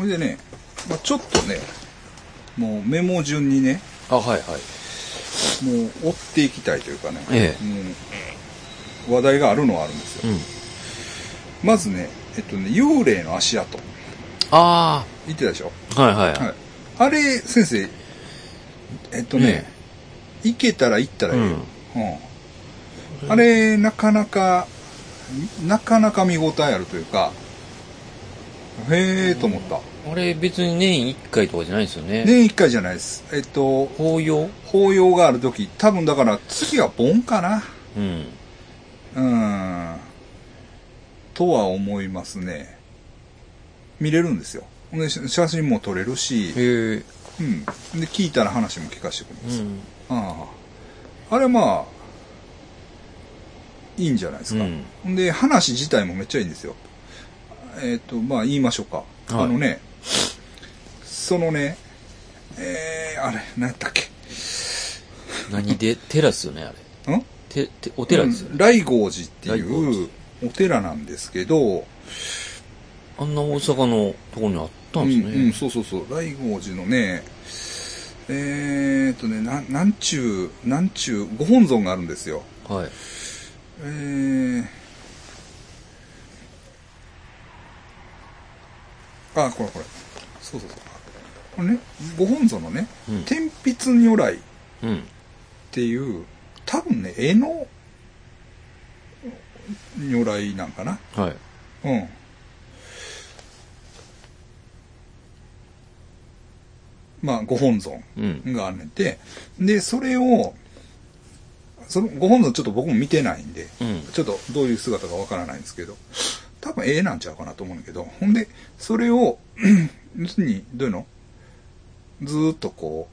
ほいでね、まあ、ちょっとね、もうメモ順にね、あ、はいはい。もう追っていきたいというかね、えもう話題があるのはあるんですよ。うん。まずね、えっとね、幽霊の足跡。あ言ってたでしょ？あ、はいはい。はい。あれ、先生、えっとねね、行けたら行ったらいいよ。うんうん。あれ、なかなか、なかなか見応えあるというか、へえと思った。あれ別に年1回とかじゃないですよね。年一回じゃないです。えっと、法要？法要があるとき、多分だから次は盆かな。うん。うん。とは思いますね。見れるんですよ。でし写真も撮れるし、へえ。うん。で、聞いたら話も聞かせてくれます。うん。ああ。あれまあ、いいんじゃないですか。うんで、話自体もめっちゃいいんですよ。えっ、と、まあ言いましょうか。はいあのね、そのね、えー、あれ、何やったっけ？何で、寺っすよね、あれ。ん？て、て、お寺ですよね。うん雷郷寺っていうお寺なんですけど、あんな大阪のところにあったんですね。うんうん、そうそうそう。雷郷寺のね、えーっとね、なん、なんちゅう、なんちゅう、ご本尊があるんですよ。はい。えー、あ、これこれ。そうそうそう。これね、ご本尊のね、うん天筆如来っうん。ていう、多分ね、絵の如来なんかな。はい。うん。まあ、ご本尊うん。があんねんて、で、それを、そのご本尊ちょっと僕も見てないんで、うん。ちょっとどういう姿かわからないんですけど、多分絵なんちゃうかなと思うんだけど、ほんで、それを、要するに、どういうの？ずーっとこ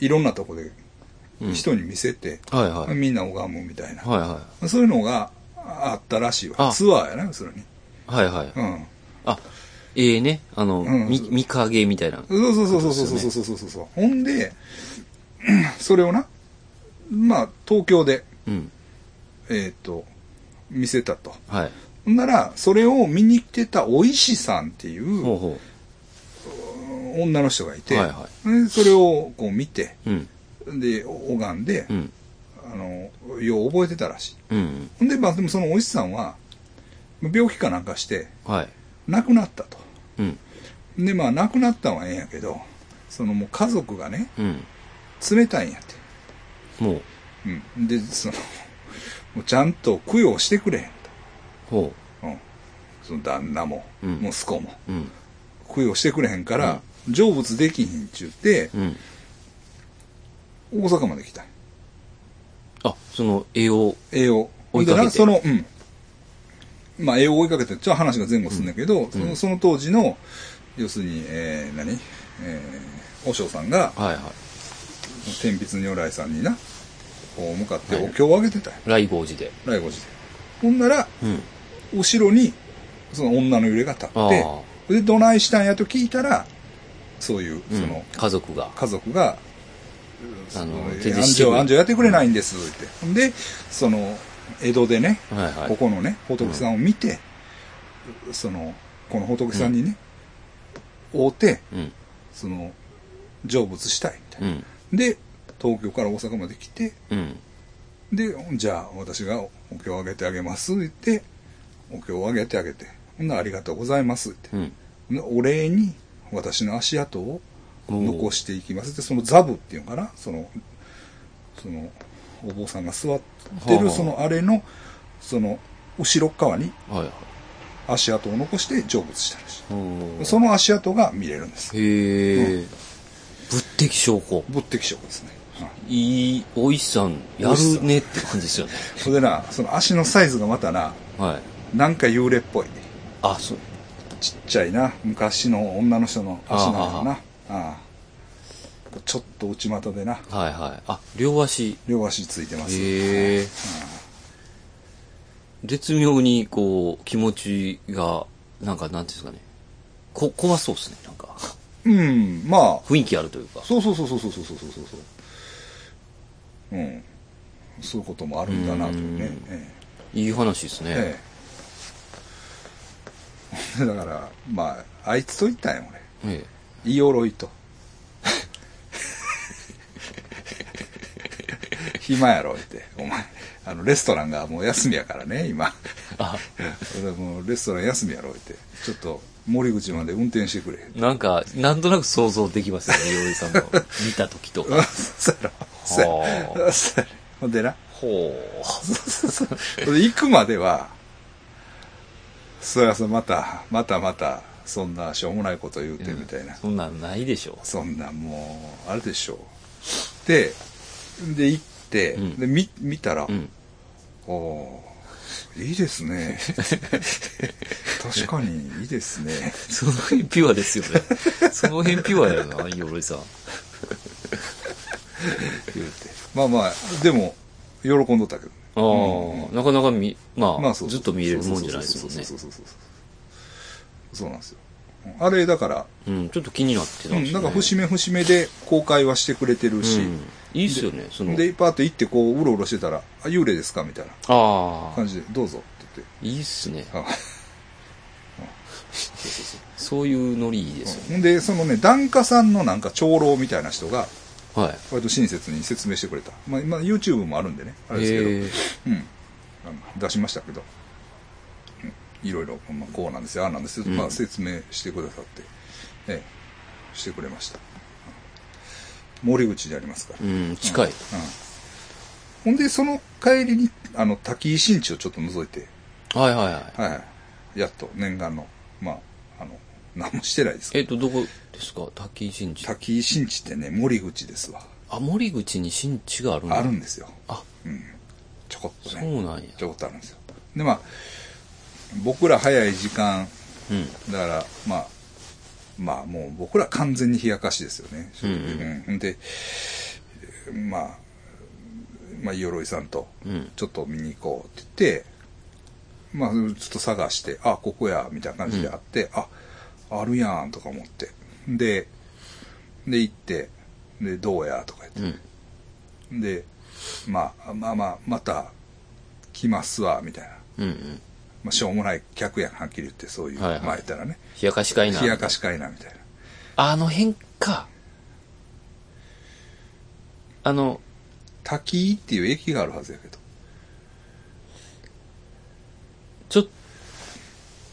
う、いろんなとこでうん人に見せて、はいはい。みんな拝むみたいな、はいはそういうのがあったらしいわ。あツアーやな、要するに。い。はいはい。うん。あ、ええね。あの、うんみ、見影みたいな。そうそうそうそうそうそうそうそうそうそう。ほんで、それをな、まあ、東京で、うん。えっ、と、見せたと。はい。なら、それを見に来てたお石さんっていう女の人がいて、はいはでそれをこう見て、う。うん。で、拝んで、うん。あの、よう覚えてたらしい。うん。ほんで、まあ、でもそのお石さんは、病気かなんかして、はい。亡くなったと。うん。で、まあ、亡くなったんはええんやけど、そのもう家族がね、うん。冷たいんやって。もう、うん。で、その、もうちゃんと供養してくれほと。うん。その旦那も、うん息子も、う。うん。供養してくれへんから、成仏できひんっちゅって、うん。大阪まで来たあ、その絵を、絵を。追いかけてその、うん。まあ、絵を追いかけて、ちょっと話が前後するんだけど、そのその当時の、要するに、えー、何？えー、和尚さんが、はいはい。天筆如来さんにな、こう向かってはいお経をあげてたんや。雷郷寺で。来五寺で。ほんなら、うん。後ろに、その女の揺れが立あってあ、で、どないしたんやと聞いたら、そういう、うんその、家族が。家族が、あの安城、安城やってくれないんです、って。で、その、江戸でね、はいはい。ここのね、仏さんを見て、その、この仏さんにね、会うて、うん。その、成仏したい、みたいな。うん。で、東京から大阪まで来て、うん。で、じゃあ私がお経をあげてあげます、言って、お経をあげてあげて、ほんならありがとうございます、って。うん。でお礼に私の足跡を残していきますってその座部っていうのかな？そのそのお坊さんが座ってはあるそのあれのその後ろっ側に。足跡を残して成仏したらしおいーその足跡が見れるんですへえ。仏的証拠。仏的証拠ですね、はいいい、おいしさん、やるねって感じですよね。それでなその足のサイズがまたなはい。なんか幽霊っぽいあ、そう。ちっちゃいな昔の女の人の足なのかなああちょっと内股でなはいはい。あ、両足。両足ついてますへえ。絶妙に、こう、気持ちが、なんか、なんていうんですかね。こ、怖そうですね。なんか、うんまあ雰囲気あるというか。そうそうそうそうそうそうそうそうそううんそういうこともあるんだなというねうんえいい話ですね。えええ だから、まあ、あいつと言ったんや、俺。えイオロイと。暇やろ、って。お前、あの、レストランがもう休みやからね、今。あ、俺もうレストラン休みやろ、って。ちょっと、森口まで運転してくれ。なんか、なんとなく想像できますよね、洋 井さんの見た時とか。そうやろ。そうやろほんでな。ほほんで行くまでは、そりゃそう、また、またまた、そんなしょうもないこと言うてみたいな。そんなんないでしょ。そんなもう、あれでしょう。で、で、行って、うんで、見、見たら、うん。おーいいですね。確かにいいですね。その辺ピュアですよね。その辺ピュアやな、洋井さん。言うて。まあまあ、でも、喜んどったけど。ああ、なかなかみ、まあ、まあずっと見れるもんじゃないですもんねそう。そうそうそうなんですよ。あれ、だから、うん、ちょっと気になってたうんん、ですよ、ね。なんか節目節目で公開はしてくれてるし、うん、いいっすよね、その。で、パーッと行ってこう、うろうろしてたら、あ、幽霊ですかみたいなああ感、じで、どうぞっていいっすね。言って。あそうそうそうそういうノリいいですよね。で、そのね、檀家さんのなんか長老みたいな人が、はい。割と親切に説明してくれた。まあ、今 YouTube もあるんでね、あれですけど、えーうん。出しましたけど、うんいろいろ、まあ、こうなんですよ、ああなんですよ、うんまあ説明してくださって、ええ、してくれました。森口でありますか？ら。うん、近い。うんほんで、その帰りに、あの、滝井新地をちょっと覗いて、はいはいはい。はいはい。やっと念願の、まあ、あの、何もしてないですけえっと、どこ？ですか？滝井新ど、地。滝井新地ってね、森口ですわ。あ、森口に新地があるんだあるんですよ。あ、うん。ちょこっとそね。うなんや。ちょこっとあるんですよ。で、まあ、僕ら早い時間、うん。だから、まあ、まあもう僕ら完全に冷やかしですよね。うんうんで、まあ、まあ、鎧さんと、うん。ちょっと見に行こうって言って、まあ、ちょっと探して、あ、ここや、みたいな感じであって、あ、あるやん、とか思って。で、で、行って、で、どうや、とか言って。うん。で、まあ、まあまあ、また、来ますわ、みたいな。うんうん。まあ、しょうもない客やん、はっきり言って、そういう、はいはいまあ言ったらね。冷やかしかいな。冷やかしかいな、みたいな。あの辺か。あの、滝井っていう駅があるはずやけど。ちょっ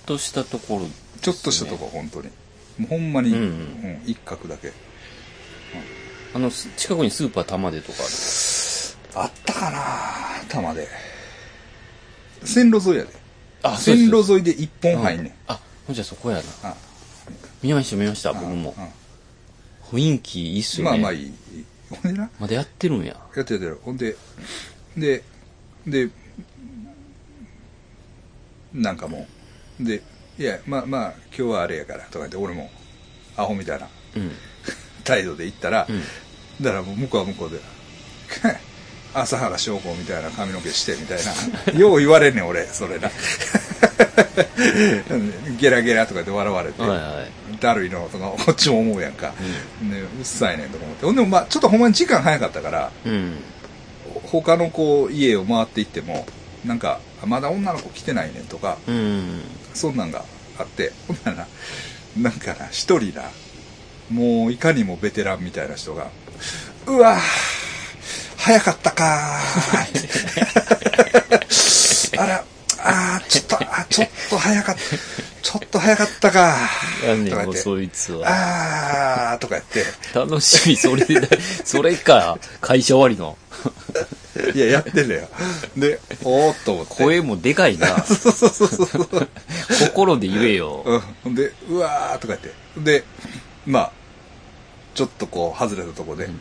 としたところ。ちょっとしたとこ、本当に。ほんまに、うんうんうん一角だけ。あの、す近くにスーパー玉でとかあったかな玉で。線路沿いやで。あ線路沿いで一本入んねん。あ、ほんじゃそこやな。あ見ました見ました、僕も。雰囲気いいっすうんよね。まあまあいい。ほんでな、まだやってるんや。やってるやってる。ほんで、で、で、なんかもう、で、いや、まあまあ、今日はあれやから、とか言って、俺も、アホみたいなうん。態度で言ったら、うん。だからもう向こうは向こうで、朝原翔子みたいな髪の毛してみたいな。よう言われんねん、俺、それな。ゲラゲラとかで笑われて、はいはい。だるいのとか、こっちも思うやんか。ね、うっさいねんとか思って。ほんでもまあ、ちょっとほんまに時間早かったから、うん。他のこう、家を回っていっても、なんか、まだ女の子来てないねんとか、うん。そんなんがあって、ほんなら、なんかな、一人な、もういかにもベテランみたいな人が、うわぁ、早かったかー あら、あー、ちょっと、あ、ちょっと早かった、ちょっと早かったかやんねん、もそいつは。あー、とか言って、楽しみ、それで、それか、会社終わりの。いや、やってんだよ。で、おーっと思って。声もでかいな。そうそうそうそう。心で言えよ。うん。で、うわーとか言って。で、まあ、ちょっとこう、外れたとこで、うん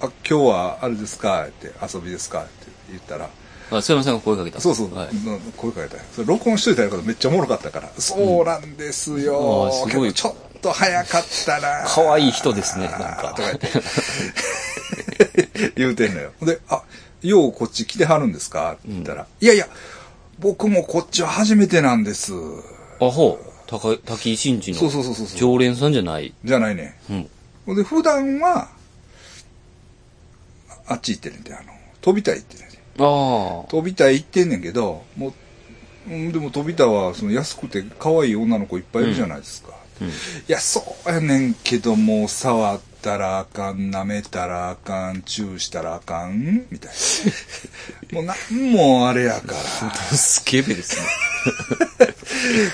あ、今日はあれですか？って、遊びですか？って言ったら、あ、曽山さんが声かけた。そうそう、はい。うん声かけたよ。それ録音しといたらめっちゃおもろかったから、そうなんですよ、うんあーすごいちょっと早かったな可愛い人ですねなんかとか言って。言うてんのよ。で、あ、ようこっち来てはるんですか？って言ったら、いやいや、僕もこっちは初めてなんです。あ、ほう。滝井真治の。そうそうそうそう。常連さんじゃない。じゃないね。うん。で、普段は、ああっち行ってんねんて、あの、飛びたい行ってんねんて。ああ。飛びたい行ってんねんけど、もう、うんでも飛田はその安くて可愛い女の子いっぱいいるじゃないですか、うん。いやそうやねんけどもう触ったらあかん舐めたらあかんチューしたらあかんみたいな。もうなんもあれやから。スケベですね。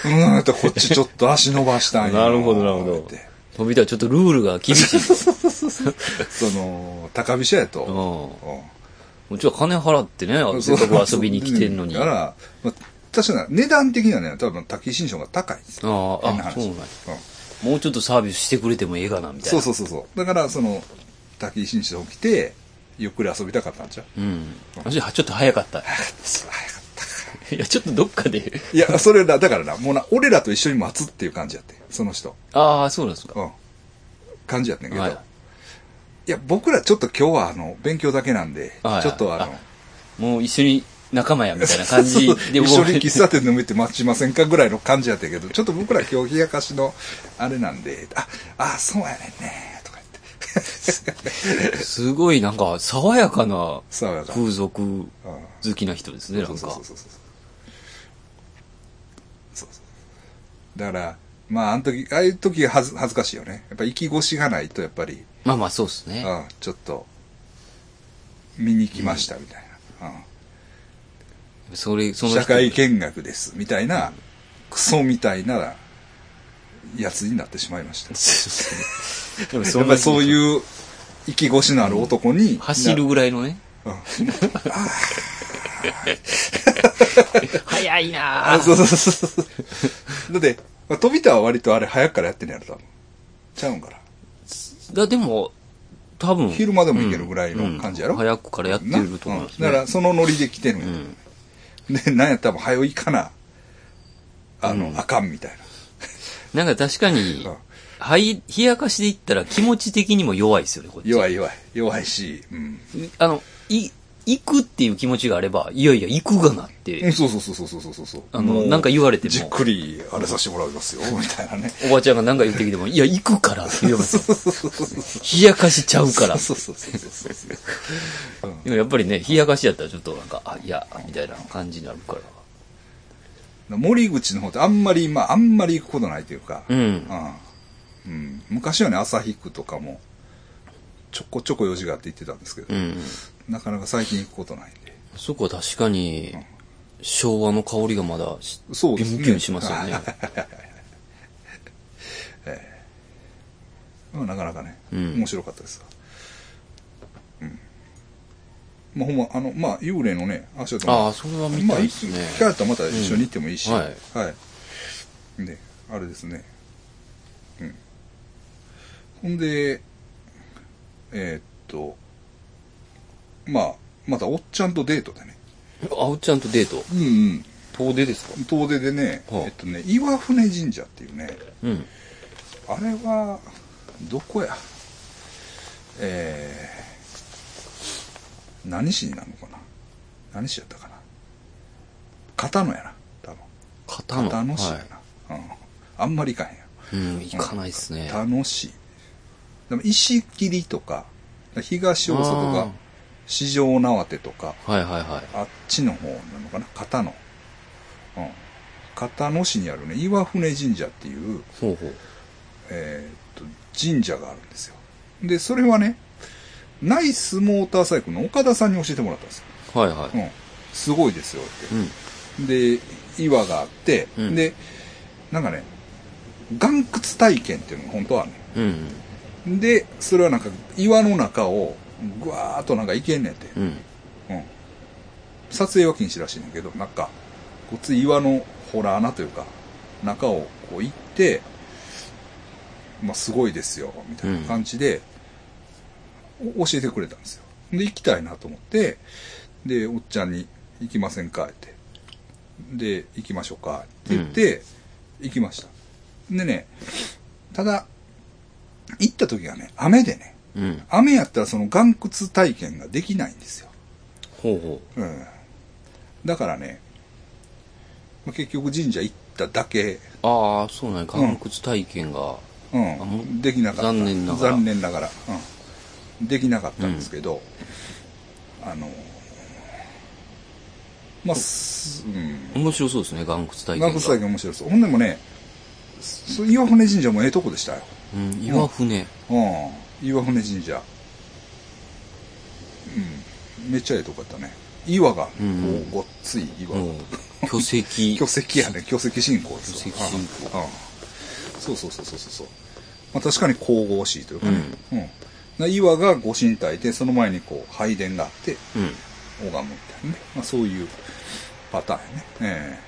うーんとこっちちょっと足伸ばしたんよなるほどなるほど。飛田はちょっとルールが厳しい。と。その高飛車やと、うん。うちは金払ってね、せっかく遊びに来てんのに。あだから、まあ、確かに値段的にはね、多分滝新章が高いんです。よ。あ、あそうなんや。うんもうちょっとサービスしてくれてもええかな、みたいな。そうそうそうそう。だから、その、滝新章来て、ゆっくり遊びたかったんちゃう？うん。私はちょっと早かった。早かっいや、ちょっとどっかで。た。いや、それだ、だからな、もうな、俺らと一緒に待つっていう感じやって、その人。ああ、そうなんですか。うん。感じやってんけど。はいい、や、僕らちょっと今日は、あの、勉強だけなんで、はいちょっとあの、もう一緒に仲間や、みたいな感じで 一緒に喫茶店飲めて待ちませんかぐらいの感じやったけど、ちょっと僕ら今日冷やかしのあれなんで、あ、あ、そうやねんね、とか言って。すごいなんか、爽やかな。風俗うん好きな人ですね、なんそうかそう。そうそう。そうそう。だから、まあ、あの時、ああいう時恥ず恥ずかしいよね。やっぱ息越しがないと、やっぱり、まあまあ、そうですね。うん、ちょっと、見に来ましたみたいな。うんそれ、その社会見学です、みたいな、クソみたいな、やつになってしまいました。でもやっぱりそうう。いう、息越しのある男に、走るぐらいのね。うん早いなあ、ぁそうそうそうそう。だって、まあ、飛田は割とあれ早くからやってんねやろ、多分。ちゃうんから。だでも、多分。昼間でもいけるぐらいの感じやろうん早くからやってると思うんだから、そのノリで来てるんや、うん。で、なんやったら、早いかな。あの、うんあかんみたいなんか確かにな。うん、はい、冷やかしで言ったら気持ち的にも弱いですよね、こっち。弱い弱い。弱いし、うん。あの、い、行くっていう気持ちがあれば、いやいや、行くがなって、うんそうそうそうそうそうそうそう。あのなんか言われてもじっくり、あれさせてもらいますよ、みたいなね。おばちゃんが何か言ってきても、いや、行くからって言いますよ。冷やかしちゃうから。そうそうそうそうそうそう。うんでもやっぱりね、冷やかしやったらちょっとなんか、あ、いや、みたいな感じになるから。森口の方ってあんまり、まあ、あんまり行くことないというか、うん。うんうん昔はね、旭区とかも、ちょこちょこ用事があって行ってたんですけど、うん。なかなか最近行くことないんで。そこは確かに、昭和の香りがまだし、そうですねしますよね。まあ、なかなかね、うん面白かったですわうん。まあ、ほんま、あの、まあ、幽霊のね、足音ああ、それは見まあ、いたいですね。機会あったらまた一緒に行ってもいいし、うんは。はいね、あれですね。うん。ほんで、えーっと、まあ、またおっちゃんとデートでね。あおっちゃんとデート？うんうん。遠出ですか？遠出でね、はあえっとね、岩船神社っていうね、うん。あれは、どこや？えー、何市になるのかな？何市やったかな？片野やな、多分。片野？片野市やはな。うん。あんまり行かへんや。うん、行かないっすね。楽しい。でも石切とか、東大阪とか、四条縄手とか、はいはいはい。あっちの方なのかな？片野。うん。片野市にあるね、岩船神社っていう、ほうほう。えーっと、神社があるんですよ。で、それはね、ナイスモーターサイクルの岡田さんに教えてもらったんですよ。はいはい。うん。すごいですよって。うん。で、岩があって、うんで、なんかね、岩窟体験っていうのが本当はあるのようん。で、それはなんか岩の中をぐわーっとなんか行けんねんて。うん。うん。撮影は禁止らしいねんけど、なんか、こっち岩のほら穴というか、中をこう行って、まあすごいですよ、みたいな感じで、お教えてくれたんですよ。で、行きたいなと思って、で、おっちゃんに行きませんかって。で、行きましょうかって言って、行きました。でね、ただ、行った時がね、雨でね、うん。雨やったらその岩窟体験ができないんですよ。ほうほうん。だからね、まあ結局神社行っただけ、う。ああ、そうなんや。岩窟体験が。う、あもうんできなかった。残念ながら残念ながら。うん。できなかったんですけど、あの、まあ、すうん。面白そうですね、岩窟体験が。岩窟体験面白そう。ほんでもね、そ岩船神社もええとこでしたよ。うん、岩船。うん。岩船神社。うん。めっちゃええとこやったね。岩が、こうんうごっつい岩。もう、巨石。巨石やね。巨石信仰ですわ巨石信仰うんうんそうそうそうそうそう。まあ確かに神々しいというかね。うん。な岩がご神体で、その前にこう、拝殿があって、うん。拝むみたいなね。まあそういうパターンやね。ええ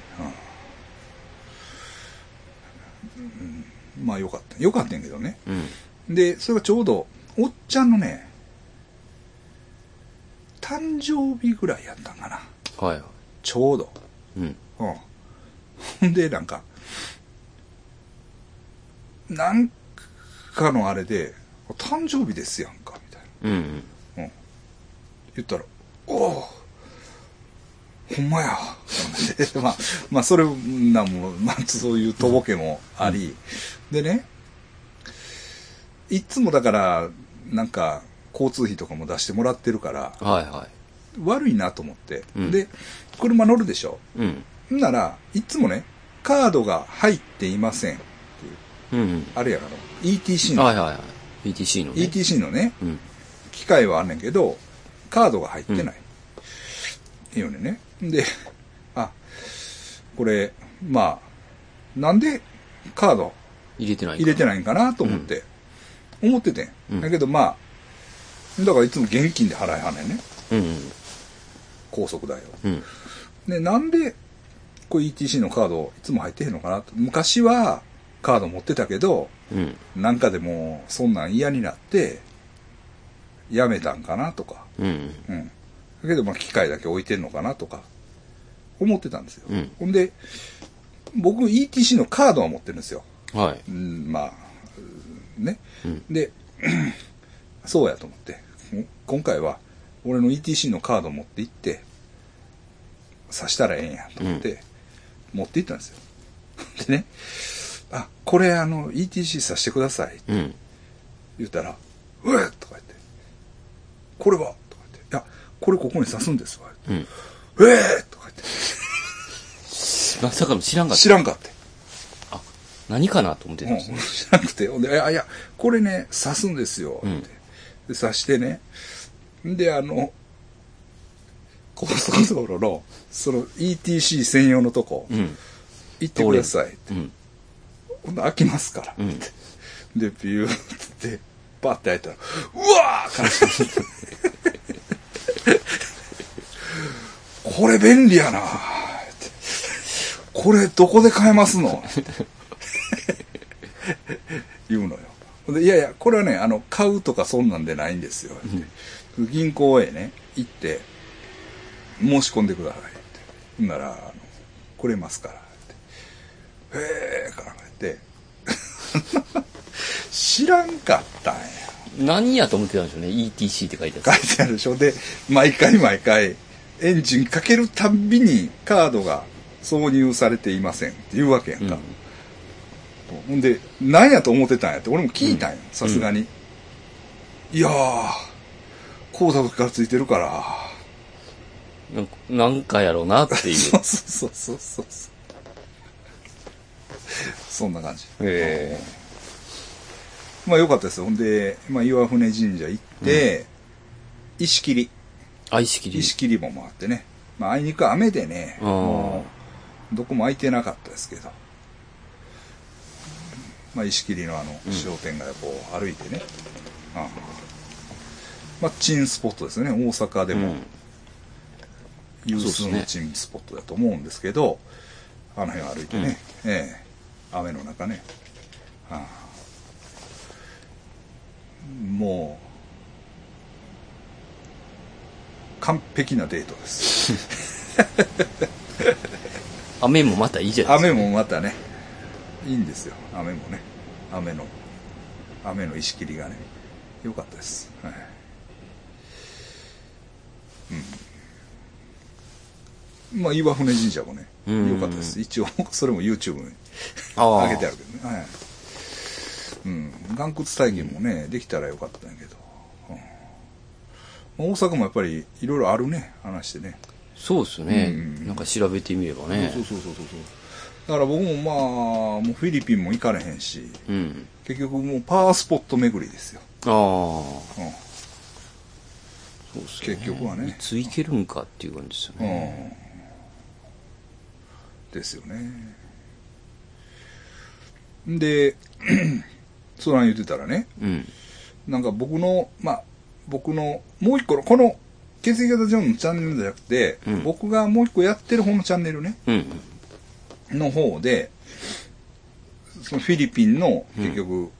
うんうんまあよかった。よかったんやけどね。うん。で、それがちょうど、おっちゃんのね、誕生日ぐらいやったんかな。はい。ちょうど。うん。うん。ほ んで、なんか、なんかのあれで、誕生日ですやんか、みたいな。うん。うん。言ったら、おおほんまや。で まあ、まあ、それなんも、まあ、そういうとぼけもあり、でね、いっつもだから、なんか、交通費とかも出してもらってるから、はいは悪いなと思って。うんで、車乗るでしょ？い。うん。んなら、いっつもね、カードが入っていませんっていう、うん。あれやから、ETC の、はいはいはい。ETC のね。ETC のね、うん。機械はあんねんけど、カードが入ってない。いいよね。で、あ、これ、まあ、なんでカード入れてない入れて。ないんかなと思って、思っててん。うんだけどまあ、だからいつも現金で払いはんねんね。うん。高速代を。うん。で、なんで、こう ETC のカードいつも入ってへんのかなと。昔はカード持ってたけど、うん。なんかでもうそんなん嫌になって、やめたんかなとか。うん。うん。だけど、まあ、機械だけ置いてんのかなとか、思ってたんですよ。うんほんで、僕、ETC のカードは持ってるんですよ。はい。うん、まあ、うんね。うん。で、そうやと思って、今回は、俺の ETC のカード持って行って、刺したらええんやと思って、持って行ったんですよ。でね、あ、これあの、ETC 刺してください。うん。言ったら、うえとか言って、これは？とか言って、いや、これここに刺すんですわ。うん。ええとか言って、まさかの知らんかった。知らんかって。あ、何かなと思ってたうんん、ですね。知らなくて、ほんで、いや、いや、これね、刺すんですよ。うんで、刺してね。で、あの、高速道路の、その ETC 専用のとこ、うん。行ってくださいって。うん。ほんで開きますから。うん。で、ビューって、バッて開いたら、うわーこれ便利やなこれどこで買えますの 言うのよ。でいやいや、これはね、あの、買うとかそんなんでないんですよ。って銀行へね、行って、申し込んでくださいって。ほんなら、あの、くれますから。ってへえ、から言って、知らんかったんや。何やと思ってたんでしょうね。ETC って書いてある。書いてあるでしょ。で、毎回毎回、エンジンかけるたんびにカードが挿入されていませんっていうわけやんか。ほんで、何やと思ってたんやって、俺も聞いたんや、さすがに。いやー、こうだ時からついてるから。なんかやろうなっていう。そうそうそうそうそう。そんな感じ。えまあよかったですよ。ほんで、まあ岩船神社行って、石切り。あ、意識石切りも回ってね。まああいにく雨でね、どこも空いてなかったですけど。まあ石切りのあの商店街をこう歩いてね。ああまあチンスポットですよね。大阪でもうん。有数のチンスポットだと思うんですけど、あの辺歩いてね、ええ雨の中ね。ああもう、完璧なデートです。雨もまたいいじゃないです雨か。もまたね、いいんですよ。雨もね。雨の、雨の石切りがね、良かったです。はい。うん。まあ、岩船神社もね、うん良かったです。一応、それも YouTube に上げてあるけどね。はい。うん。岩窟体験もね、できたらよかったんやけど。うん、大阪もやっぱりいろいろあるね、話してね。そうですよね、うんなんか調べてみればねそうそうそうそうそうだから僕もまあもうフィリピンも行かれへんしうん結局もうパワースポット巡りですよ、ああ。うん。そうっすよね。結局はね。いつ行けるんかっていう感じですよね、うん、ですよね。で そなん言ってたらねうん。なんか僕のまあ僕のもう一個のこの血液型ジョンのチャンネルじゃなくて、うん。僕がもう一個やってる方のチャンネルね。うんの方でそのフィリピンの結局、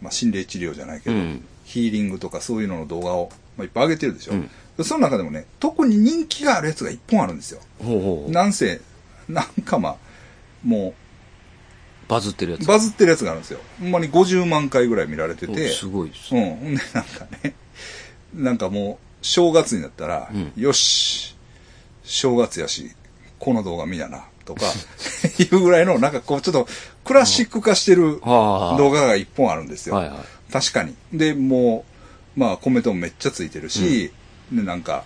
まあ、心霊治療じゃないけど、うん。ヒーリングとかそういうのの動画を、まあ、いっぱい上げてるでしょ、うん。その中でもね特に人気があるやつが一本あるんですよ。ほうほうなんせなんかまあもバズってるやつ。うバズってるやつがあるんですよ。ほんまに50万回ぐらい見られてて。おすごいです。うん。ほんで、なんかね、なんかもう、正月になったら、うん。よし、正月やし、この動画見やな、とか、いうぐらいの、なんかこう、ちょっと、クラシック化してるはあ動画が一本あるんですよ。はいはい確かに。で、もう、まあ、コメントもめっちゃついてるし、で、なんか、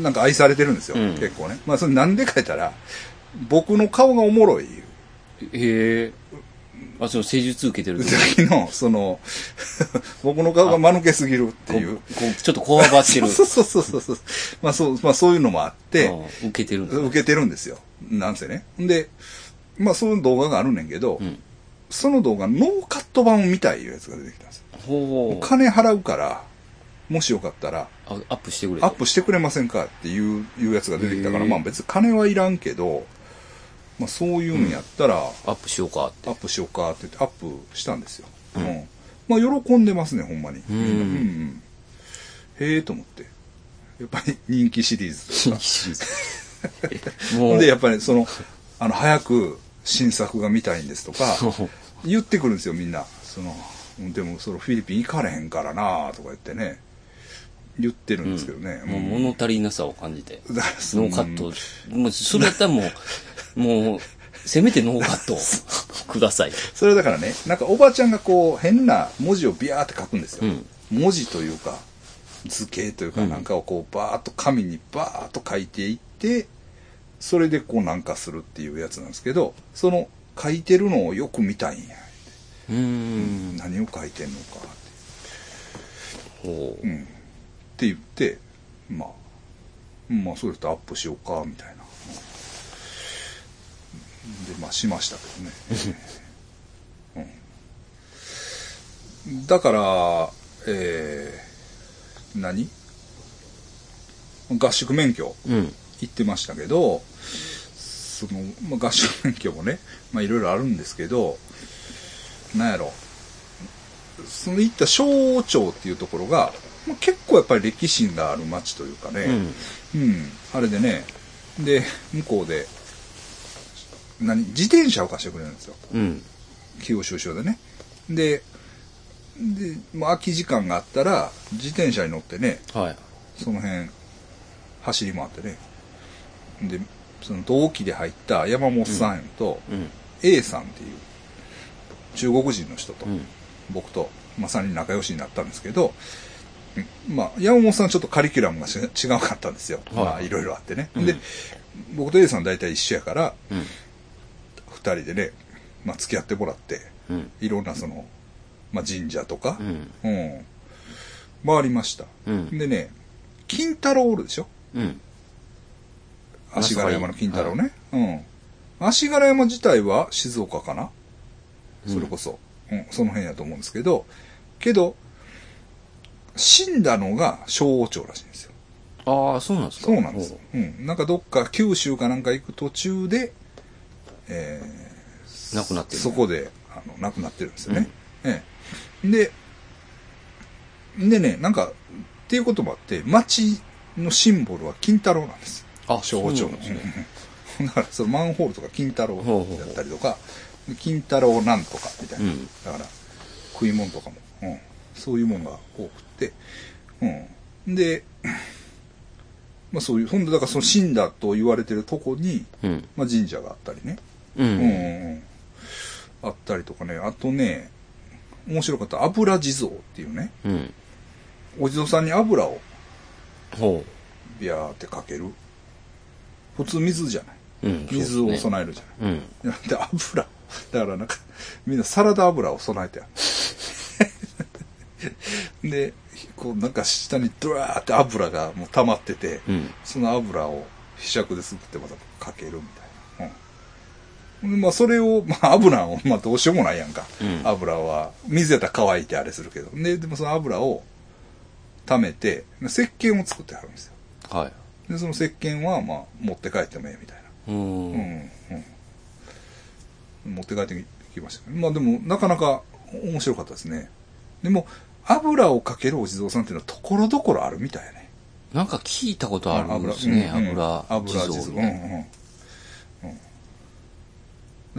なんか愛されてるんですよ、うん結構ね。まあ、それなんで書いたら、僕の顔がおもろい。へえあその施術受けてる時時 の、その、僕の顔が間抜けすぎるっていう。ちょっとこわばってる そうそうそうそう。まあそう、まあそういうのもあって、うん受けてるんだ受けてるんですよ。なんせね。で、まあそういう動画があるねんけど、うんその動画ノーカット版を見たいいうやつが出てきたんですよ。ほう金払うから、もしよかったら、あアップしてくれアップしてくれませんかっていう、いうやつが出てきたから、まあ別に金はいらんけど、まあそういうんやったら、アップしようかって。アップしようかって言ってアップしたんですよ。うん。うん。まあ喜んでますね、ほんまに。うん。うんうん。へえと思って。やっぱり人気シリーズというか。もほんで、やっぱりその、あの、早く新作が見たいんですとか、言ってくるんですよ、みんな。その、でも、そのフィリピン行かれへんからなとか言ってね、言ってるんですけどね。もう物足りなさを感じて。だからそのノーカット。もうそれやったらもう もうせめてノーカットをくださいそれだからね、なんかおばちゃんがこう、変な文字をビャーって書くんですよ。うん文字というか、図形というかうんなんかをこう、バーっと紙にバーっと書いていって、それでこうなんかするっていうやつなんですけど、その書いてるのをよく見たいんや。うーん何を書いてんのかって。ほううん。って言って、まあ、まあ、それとアップしようか、みたいな。で、まあ、しましたけどね。うん。だから、えー、何？合宿免許うん行ってましたけど、その、まあ、合宿免許もね、まあ、いろいろあるんですけど、なんやろ。その行った小町っていうところが、まあ、結構やっぱり歴史がある町というかね、うんうん、あれでね、で、向こうで、何、自転車を貸してくれるんですよ。うん清志署でね。で、で、まあ、空き時間があったら、自転車に乗ってね、はいその辺、走り回ってね。で、その同期で入った山本さんと、うん A さんっていう、中国人の人と、うん僕と、まあ、3人仲良しになったんですけど、うんまあ、山本さんちょっとカリキュラムがし違かったんですよ。はいまあ、いろいろあってね。うんで、僕と A さん大体一緒やから、うん二人でね、まあ、付き合ってもらって、うん。いろんなその、まあ、神社とかう、ん。うん、回りました。うん。でね、金太郎おるでしょ？うん。足柄山の金太郎ね。うん。足柄山自体は静岡かな？それこそ、うん、その辺やと思うんですけど、けど、死んだのが小王町らしいんですよ。ああそうなんですか。そうなんです。うん。なんかどっか九州かなんか行く途中で、えなくなってるそこで、あの、亡くなってるんですよね。ええ。で、でね、なんか、っていうこともあって、町のシンボルは金太郎なんです。あ小王町の。ねうんだから、そのマンホールとか金太郎ほうほうほうだったりとか、金太郎なんとかみたいな。うんだから、食い物とかも、うん、そういうものが多くて、うん。で、まあそういう、ほんで、だからその死んだと言われてるとこに、うんまあ神社があったりね。ううんんうんうんあったりとかね、あとね、面白かった油地蔵っていうね、うんお地蔵さんに油をほビャーってかける。普通水じゃない。うん。水を備えるじゃない。うん。で、油。だからなんか、みんなサラダ油を備えてある。で、こうなんか下にドワーって油がもう溜まってて、うん。その油をひ杓ですってまたかけるみたいまあそれを、まあ油を、まあどうしようもないやんか。うん油は、水やったら乾いてあれするけど。で、でもその油を溜めて、石鹸を作ってはるんですよ。はい。で、その石鹸はまあ持って帰ってもええみたいな。うーん。うんうん、持って帰ってきましたね。まあでも、なかなか面白かったですね。でも、油をかけるお地蔵さんっていうのはところどころあるみたいやね。なんか聞いたことあるんですね。油、油地蔵。うんうん。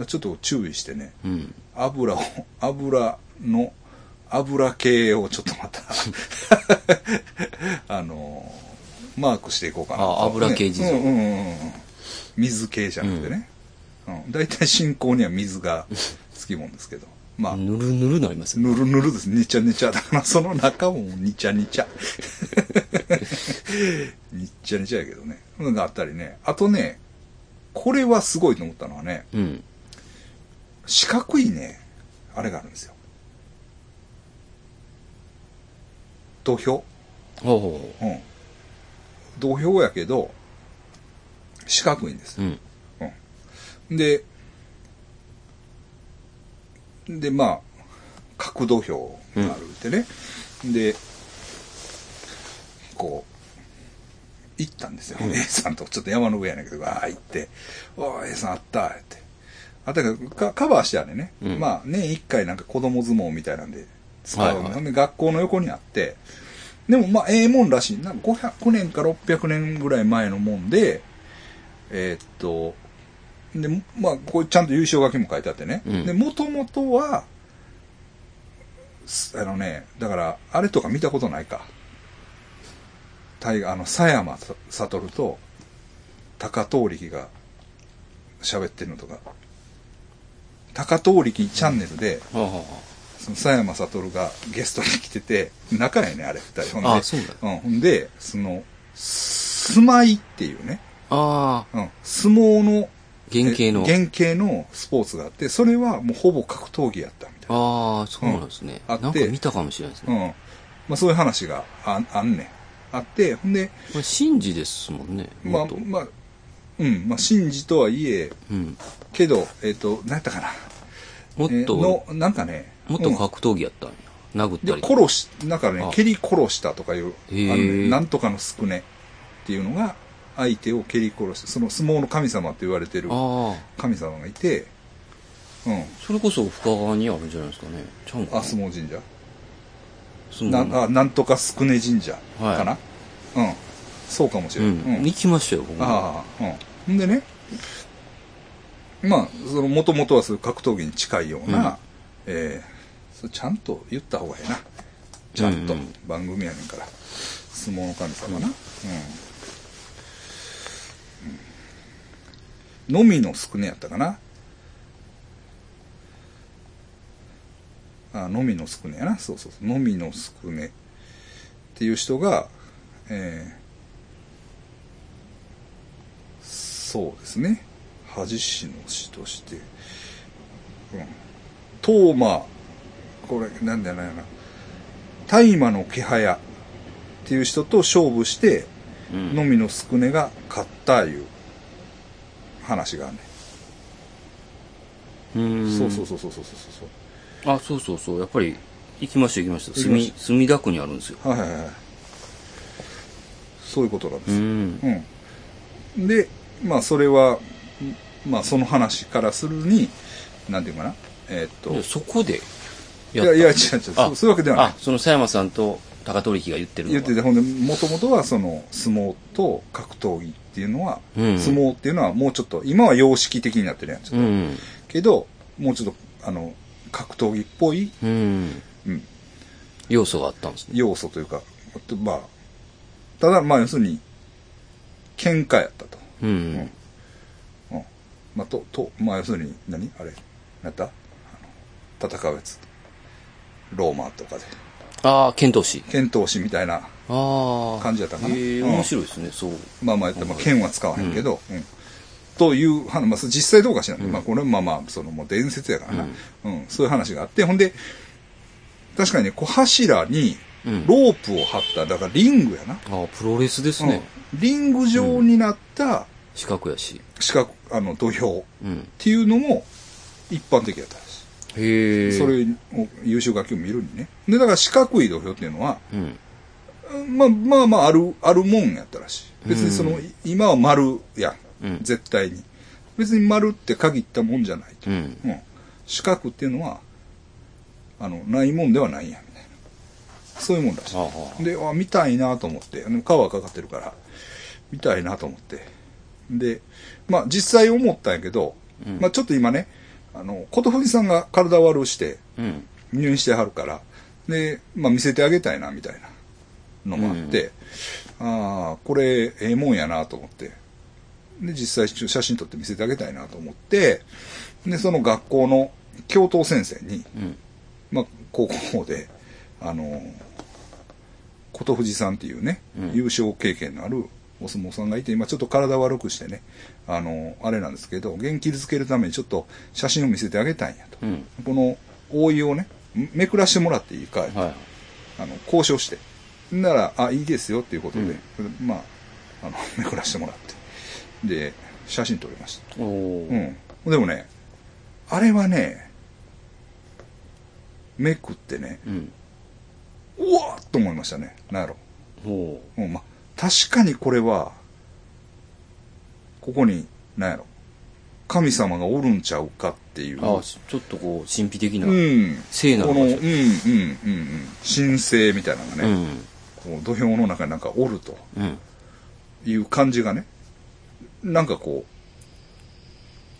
ちょっと注意してね、うん。油を、油の、油系をちょっとまた、あのー、マークしていこうかなと。あ油系地蔵ねうんうんうんうん。水系じゃなくてね。うん。大体信仰には水がつきもんですけど。まあ、ぬるぬるなりますよ。ぬるぬるです。にちゃにちゃ。だからその中もにちゃにちゃ。にっちゃにちゃやけどね。のがあったりね。あとね、これはすごいと思ったのはね、うん。四角いね、あれがあるんですよ。土俵。ほうほうん。土俵やけど、四角いんですう。。うん。うん。で、で、まあ、角土俵があるってね。で、こう、行ったんですよ。うん A さんとちょっと山の上やねんけど、わー行って、おー A さんあったって。あったけどカカバーしてあれね。うんまあ、年一回なんか子供相撲みたいなんで使うの、はいはいで学校の横にあって、でもまあ、ええもんらしい。なんか500年か600年ぐらい前のもんで、えーっと、で、まあ、これちゃんと優勝書きも書いてあってね。うんで、もともとは、すあのね、だから、あれとか見たことないか。大河、あの、佐山悟と高遠力が喋ってるのとか、高遠力チャンネルで、佐山悟がゲストに来てて、仲やね、あれ、二人。ほんで、あそうだうん、で、その、住まいっていうね、あ。ああ。うん、相撲の、原型の。え原型のスポーツがあって、それはもうほぼ格闘技やったみたいな。ああ、そうなんですね。うんあってなんか見たかもしれないですうん。ね。まあそういう話がああんねん。あって、ほんで、これ、神事ですもんね。まあ元、まあ、うん、まあ、神事とはいえ、うん。けど、えっ、と、何やったかな。もっと、えーの、なんかね、もっとうん格闘技やったんや。殴っでたり。殺し、なんかねあ、蹴り殺したとかいう、あのねなんとかのすくねっていうのが、相手を蹴り殺して、その相撲の神様って言われてる。神様がいて、うん。それこそ深川にあるんじゃないですかね。ちゃうんかなあ、相撲神社相撲なあなんとかすくね神社かな、はうん。そうかもしれない。うん。行きましたよ、僕も。ああ、うん。ほんでね、まあ、その、もともとはそういう格闘技に近いような、うんえーそれちゃんと言った方がいいな。ちゃんと、番組やねんから。相撲の神様な。うん。うん。のみのすくねやったかな。あ、のみのすくねやな。そうそうそう。のみのすくねっていう人が、えーそうですね。恥師の師として、うん。と、まあ、これ、なんだよな、大麻の気配屋っていう人と勝負して、うん。のみのすくねが勝ったいう話があるね。うんそうそうそうそうそうそうそう。あ、そうそうそう。やっぱり、行きました行きました。墨、墨田区にあるんですよ。はいはいはい。そういうことなんですよ。うん。うん。で、まあそれは、んまあその話からするに、なんていうかな。えーっと、でそこでいやいや、違う違う、あそういうわけではないあ、。その佐山さんと高取力が言ってる言ってて、ほんで、もともとはその相撲と格闘技っていうのは、うん相撲っていうのはもうちょっと、今は様式的になってるやん、ちょっと。うん。けど、もうちょっと、あの、格闘技っぽい、うん。うん、要素があったんですね。要素というか、まあ、ただ、まあ要するに、喧嘩やったと。うん。うんまあ、と、と、まあ要するに何、あれ、なった？戦うやつ。ローマとかで。ああ、遣唐使。遣唐使みたいな。感じやったかなへえ、うん面白いですね、そう。まあまあ、まあ、剣は使わへんけど、うんという話、まあ、実際どうかしらんけど、まあ、これはまあまあ、そのもう伝説やからな、うんそういう話があって、ほんで、確かにね、小柱にうんロープを張った、だからリングやな。ああ、プロレスですね。うんリング状になった四角やし。四角、あの、土俵っうん。ていうのも一般的やったんです。へえ。それを優秀楽器を見るにね。で、だから四角い土俵っていうのは、うん。まあまあまあ、ある、あるもんやったらしい。別にその、うん今は丸やん。うん絶対に。別に丸って限ったもんじゃないと。うん。うん。四角っていうのは、あの、ないもんではないんや、みたいな。そういうもんらしい。で、あ、見たいなと思って、あの皮かかってるから、見たいなと思って。で、まあ実際思ったんやけど、うんまあちょっと今ね、あの、琴藤さんが体悪うしてうん。入院してはるから、で、まあ見せてあげたいな、みたいなのもあって、ああ、これ、ええもんやなと思って。で、実際ちょ写真撮って見せてあげたいなと思って、で、その学校の教頭先生に、うん。まあ、高校で、あの、琴藤さんっていうね、うん優勝経験のあるお相撲さんがいて、今ちょっと体悪くしてね、あの、あれなんですけど、元気づけるためにちょっと写真を見せてあげたいんやと。うん。この覆いをね、めくらしてもらっていいか、はい。あの、交渉して。なら、あ、いいですよっていうことで、うんまあ、あの、めくらしてもらって。で、写真撮りました。うん。でもね、あれはね、めくってね、うん。うわーっと思いましたね。なんやろ。ほうん、まあ、確かにこれは、ここに、なんやろ。神様がおるんちゃうかっていう。う。ああ、ちょっとこう、神秘的な。うん。聖なるこの、うん、うん、うん、うん。神聖みたいなのがね、うん。こう土俵の中になんかおるとうん。いう感じがね、なんかこ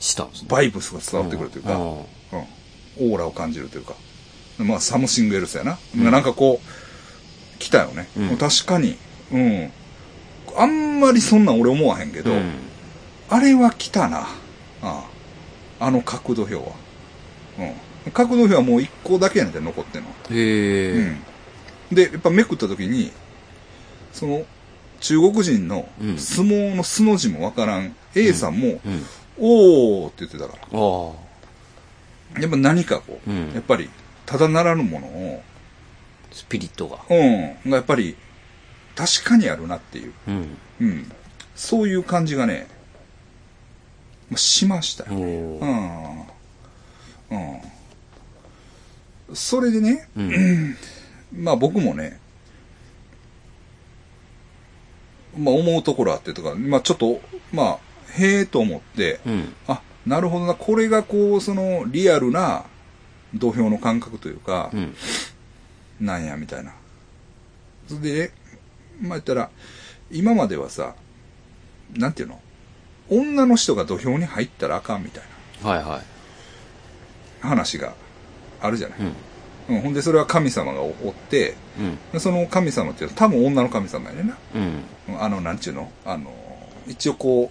したんですねう、。バイブスが伝わってくるというか、あうん、オーラを感じるというか、まあ、サムシングエルスやな。なんかこう、来たよね。うん確かに、うん。あんまりそんなん俺思わへんけど、あうん。あれは来たな。あああの角土俵は。うん。角土俵はもう一個だけやねんて、残ってんの。へえ。うん。で、やっぱめくった時に、その、中国人のうん相撲の素の字もわからん A さんも、うん。おーって言ってたから。やっぱ何かこう、うんやっぱり、ただならぬものを、スピリットが。うん、がやっぱり、確かにあるなっていう、うん。うん。そういう感じがね、まあしましたよ。おうーん。うん。それでね、うん。まあ僕もね、まあ思うところあってとか、まあちょっと、まあ、へえと思って、うん。あ、なるほどな、これがこう、その、リアルな土俵の感覚というかう、ん。なんや、みたいな。それで、まあ言ったら、今まではさ、なんていうの？女の人が土俵に入ったらあかんみたいはいはな話があるじゃない？い。うん。うん、ほんでそれは神様がおって、うん。でその神様っていうのは多分女の神様やねんな。うん。あの、なんちゅうの？あの、一応こ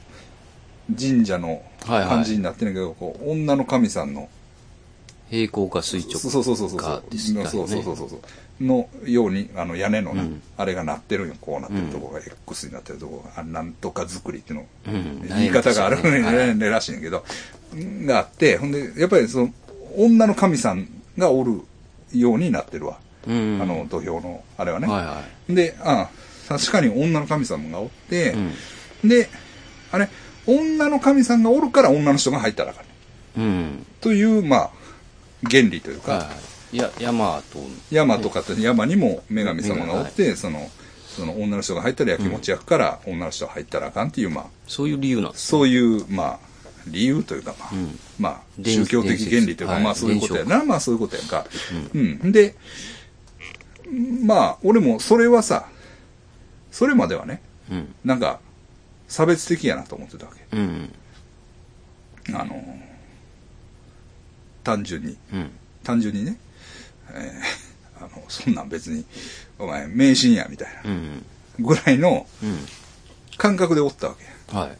う、神社のはいはい感じになってるけど、こう、女の神さんの、平行か垂直そうそうそうそう。そうそうそうそうそうのように、あの屋根のな、うんあれがなってるんよ。こうなってるとこが、X になってるとこが、あなんとか作りっていうの、うん言い方があるはいはいねらしいんやけど、があって、ほんで、やっぱりその、女の神さんがおるようになってるわ。うん。あの、土俵の、あれはね。はいはで、あ確かに女の神様がおって。で、あれ、女の神さんがおるから女の人が入ったらあかん。うん。という、まあ、原理というか、はいはい。いや、山と、山とかって山にも女神様がおって、その、その女の人が入ったらやきもち焼くから、女の人が入ったらあかんっていう、まあ、そういう理由なんです。そういう、まあ、理由というか、まあ、うんまあ、伝宗教的原理というか、はいまあそういうことやな、まあそういうことやんか。うん。で、まあ、俺もそれはさ、それまではね、うん。なんか、差別的やなと思ってたわけ。うん。あの、単純に。うん。単純にね、えーあの、そんなん別に、お前、迷信や、みたいな、うん。ぐらいのうん。感覚でおったわけ。はい。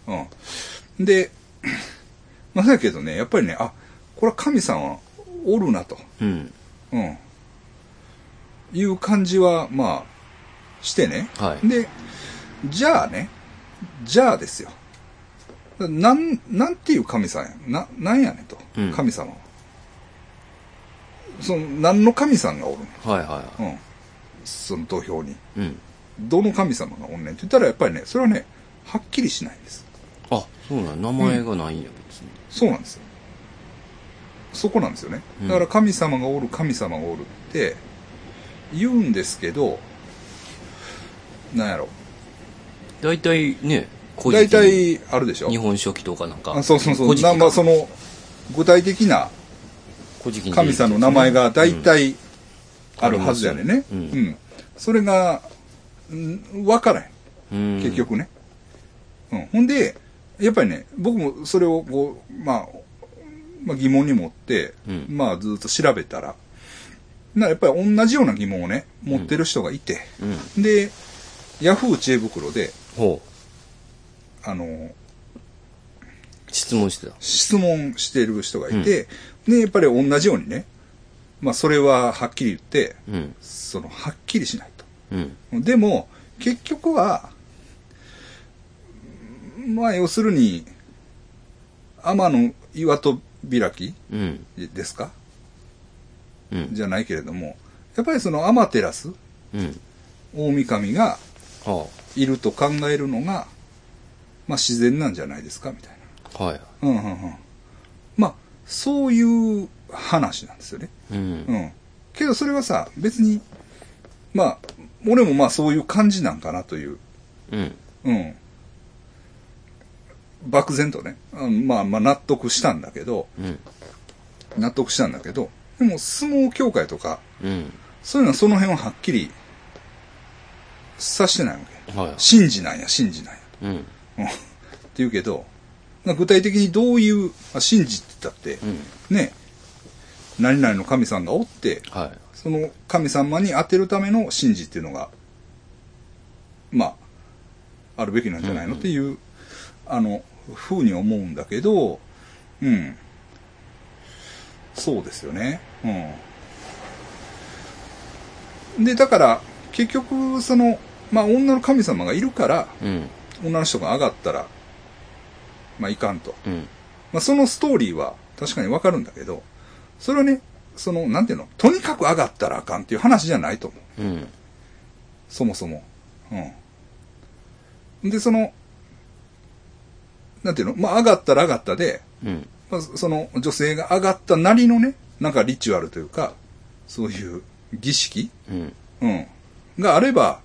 うん。で、まあ、だけどね、やっぱりね、あ、これは神さんはおるなと。うん。うん。いう感じは、まあ、してね。はいで、じゃあね、じゃあですよ。なん、なんていう神さんや。な、なんやねんと。うん神様は。その、何の神さんがおるの？はいはうん。その投票に。い。うん。どの神様がおんねんって言ったら、やっぱりね、それはね、はっきりしないんです。あ、そうなん名前がないんや、別に。そうなんですよ。そこなんですよね。うんだから神様がおる、神様がおるって言うんですけど、なんやろ。大体ね、古大体あるでしょ日本書紀とかなんか。あそうそうそう。なまあ、その、具体的な神さんの名前が大体あるはずやねんね。ううんん。それが、んわからへん。うん、結局ね。うん。ほんで、やっぱりね、僕もそれをこう、まあ、まあ疑問に持って、うんまあずっと調べたら、なやっぱり同じような疑問をね、持ってる人がいて、うん。で、ヤフー知恵袋で。あの、質問してた。質問してる人がいて、で、やっぱり同じようにね、まあそれははっきり言って、うん。その、はっきりしないと。うん。でも、結局は、まあ、要するに、天の岩戸開きうん。ですか？うん。じゃないけれども、やっぱりその天照、うん。大神がはいると考えるのが、まあ自然なんじゃないですか？みたいあ。はい。な。うんうんうん。まあ、そういう話なんですよね。うん。うん。けどそれはさ、別に、まあ、俺もまあそういう感じなんかなといううん。うん。漠然とね、うんまあまあ納得したんだけど、うん。納得したんだけど、でも相撲協会とか、うん。そういうのはその辺ははっきりさしてないわけ。はい。信じなんや、信じなんや。うん。うん。って言うけど、まあ具体的にどういう、まあ、信じって言ったって、うん。ね、何々の神さんがおって、はい。その神様に当てるための神事っていうのが、まあ、あるべきなんじゃないのっていう、あの、ふうに思うんだけど、うん。そうですよね。うん。で、だから、結局、その、まあ、女の神様がいるから、うん。女の人が上がったら、まあ、いかんと。うん。まあ、そのストーリーは確かにわかるんだけど、それはね、その、なんていうの、とにかく上がったらあかんっていう話じゃないと思う。うん。そもそも。うん。で、その、なんていうの、まあ、上がったら上がったで、うん。まあ、その女性が上がったなりのね、なんかリチュアルというか、そういう儀式うん。うん。があれば、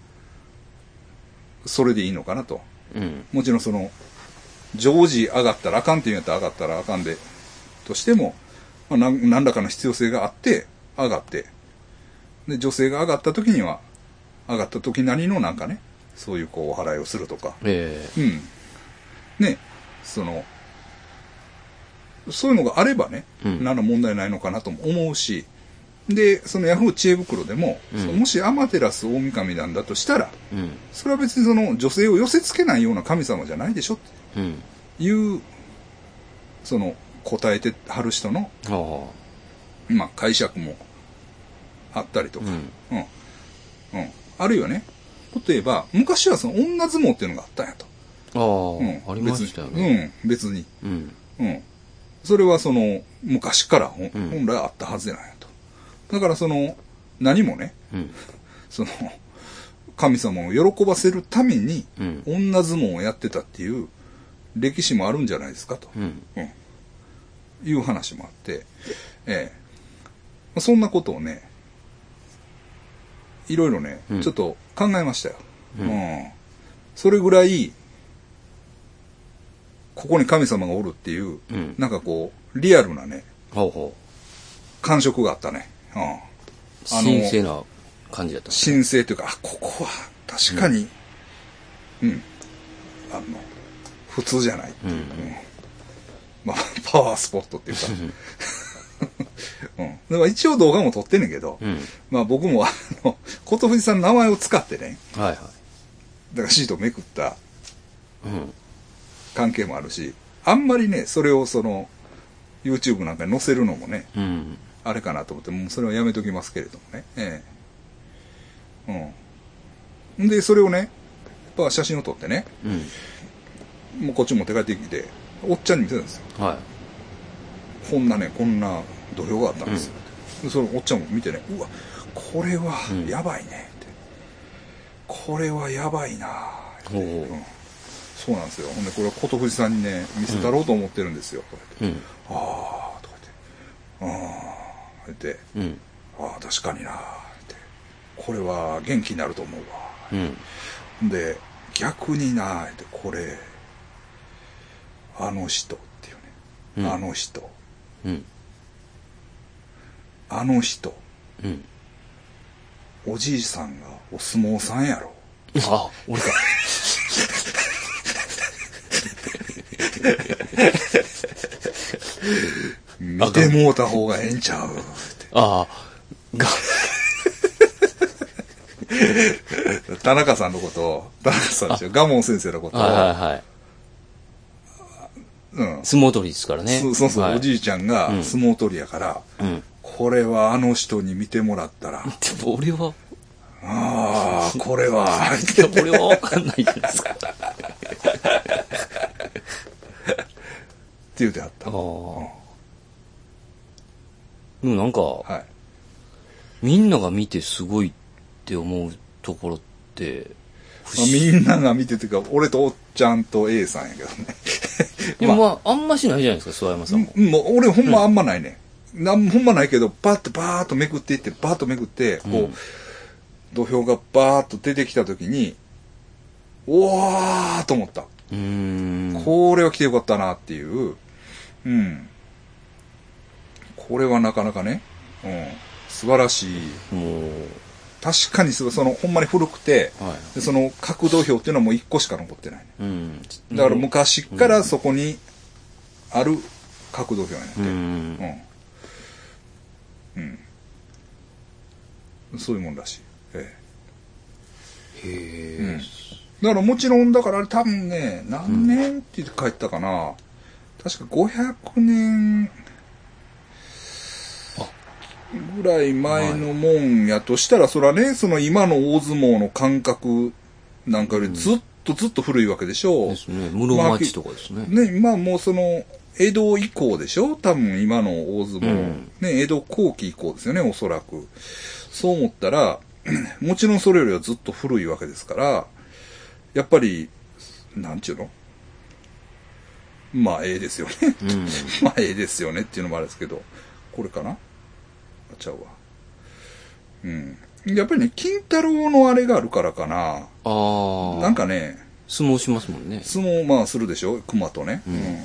それでいいのかなと。うん。もちろんその、常時上がったらあかんっていうんやったら上がったらあかんで、としても、まあ、なん何らかの必要性があって、上がって、で、女性が上がった時には、上がった時なりのなんかね、そういうこう、お祓いをするとか、えうん。ね、その、そういうのがあればね、うん。なら問題ないのかなとも思うし、で、そのヤフー知恵袋でも、うんもしアマテラス大神なんだとしたら、えうん。それは別にその女性を寄せ付けないような神様じゃないでしょってうん。いう、その答えてはる人の、はまあ、解釈もあったりとあ。か、うん。うん。うん。あるいはね、例えば、昔はその女相撲っていうのがあったんやと。あうんあ、。ありましたよ別にね。うん、別に。うん。うん。それはその、昔から本来あったはずなんやと。だからその、何もね、うん。その、神様を喜ばせるために、うん。女相撲をやってたっていう歴史もあるんじゃないですかと。うん。うん。いう話もあって、ええまあそんなことをね、いろいろね、うんちょっと考えましたよ。ううんん。それぐらい、ここに神様がおるっていう、うん。なんかこう、リアルなね、ほうほ感触があったね。うん。神聖な感じだった。神聖というか、あ、ここは確かに、うん、あの、普通じゃない。うん。まあ、パワースポットっていうか。うん。でも一応動画も撮ってんねんけど、うん。まあ僕もあの、ことふじさんの名前を使ってね、はいはい。だからシートめくったうん。関係もあるし、あんまりね、それをその、YouTube なんかに載せるのもね、うん。あれかなと思って、もうそれはやめときますけれどもね。ええうん。で、それをね、やっぱ写真を撮ってね、うん。もうこっち持って帰ってきて、おっちゃんに見せたんですよ。はこんなね、こんな土俵があったんですよ。でそのおっちゃんも見てね、うわ、これはうんやばいねって。これはやばいなってほううんそうなんですよ。ほんで、これは琴藤さんにね、見せたろうと思ってるんですよ。とか言ってい。うん。ああ、とか言って、ああ、言って、うん。ああ、確かになって。これは元気になると思うわ。うん。で、逆になって、これ、あの人っていうね。うんあの人。うん。あの人。うん。おじいさんがお相撲さんやろ。あ、俺か。見てもうた方がええんちゃう？って。ああ、が、田中さんのことを、田中さんですよ。ガモン先生のことを、はいはいはい。うん。相撲取りですからね。そうそうそう、はいおじいちゃんがうん相撲取りやから、うん。これはあの人に見てもらったら、でも俺は、ああ、これは、いや俺はわかんないじゃないですか。って言うてあった。ああ。でもなんか、はい。みんなが見てすごいって思うところって、不まあ。みんなが見ててか、俺とおっちゃんと A さんやけどね。でもまあ、あんましないじゃないですか、諏訪山さんも。うんもう俺ほんまあんまないね。なんほんまないけど、パッとバーッとめくっていって、バーッとめくって、こう、うん土俵がバーッと出てきたときに、おわーと思った。これは来てよかったなっていう、うん。これはなかなかね、うん。素晴らしい。確かにすごいその、ほんまに古くて、はでその角土俵っていうのはもう一個しか残ってないね。い。うん。だから昔からそこにある角土俵やねんて。うん。うん。うん。そういうもんらしい。えへえ。え。うん。だからもちろん、だからあれ多分ね、何年って言って帰ったかな。確か500年ぐらい前のもんやとしたら、そらね、その今の大相撲の感覚なんかよりずっとずっと古いわけでしょう。ですね。室町とかですね。ね、まあもうその、江戸以降でしょ多分今の大相撲。うんね、江戸後期以降ですよね、おそらく。そう思ったら、もちろんそれよりはずっと古いわけですから、やっぱり、なんちゅうの？まあ、ええですよね。うん。まあ、ええですよねっていうのもあるんですけど、これかな？あちゃうわ。うん。やっぱりね、金太郎のあれがあるからかな。ああ。なんかね、相撲しますもんね。相撲まあするでしょ？熊とね。うん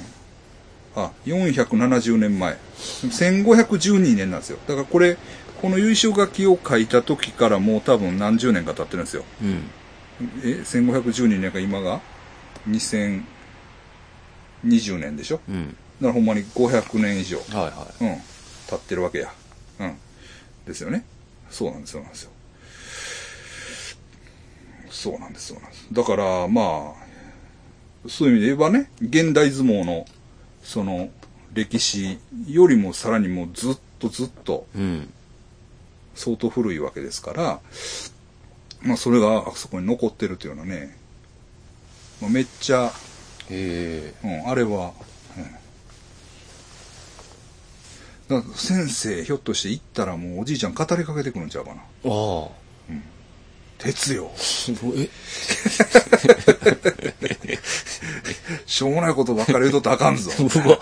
あ、470年前。1512年なんですよ。だからこれ、この優勝書きを書いた時からもう多分何十年か経ってるんですよ。うん。え、1512年か今が？2020年でしょ？うん。だからほんまに500年以上。はいはうん。経ってるわけや。うん。ですよね。そうなんです、そうなんですよ。そうなんです、そうなんです。だから、まあ、そういう意味で言えばね、現代相撲の、その、歴史よりもさらにもうずっとずっと。相当古いわけですから、まあそれがあそこに残ってるというのはね、まあ、めっちゃ、へえ。うん、あれは、うん。だから先生、ひょっとして行ったらもうおじいちゃん語りかけてくるんちゃうかな。ああ。鉄よ。え？しょうもないことばっかり言うとったらあかんぞ。うわ。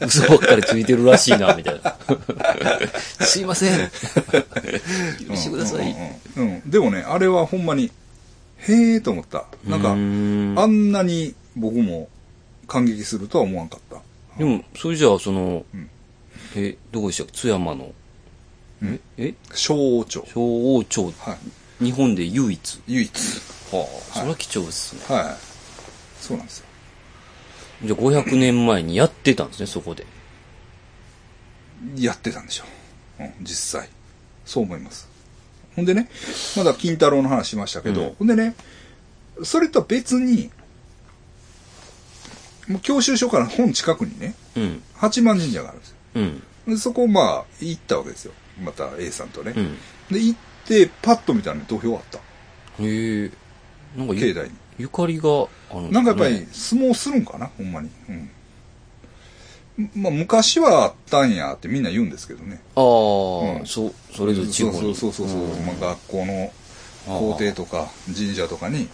嘘ばっかりついてるらしいな、みたいな。すいません。許してください。うんうんうんうんでもね、あれはほんまに、へえと思った。なんか、んあんなに僕も感激するとは思わんかった。でも、それじゃあ、そのうん、え、どこでしたっけ？津山の、うんえ？小王朝。小王朝、はい。日本で唯一。唯一。はあ、それは貴重ですね。はい。そうなんですよ。じゃあ、500年前にやってたんですね、そこで。やってたんでしょう。うん、実際。そう思います。ほんでね、まだ金太郎の話しましたけど、うんほんでね、それとは別に、もう教習所から本近くにね、うん。八幡神社があるんですよ。うん。でそこまあ、行ったわけですよ。また A さんとね。うん。で、行って、パッと見たらね、土俵あった。へえ。なんかゆ境内に。ゆかりがあるんなんかやっぱり相撲するんかな、ほんまに。うん。まあ昔はあったんやってみんな言うんですけどね。ああ、うんそう、それぞれ地方に。そうそうそうそうそう、んまあ、学校の校庭とか神社とかに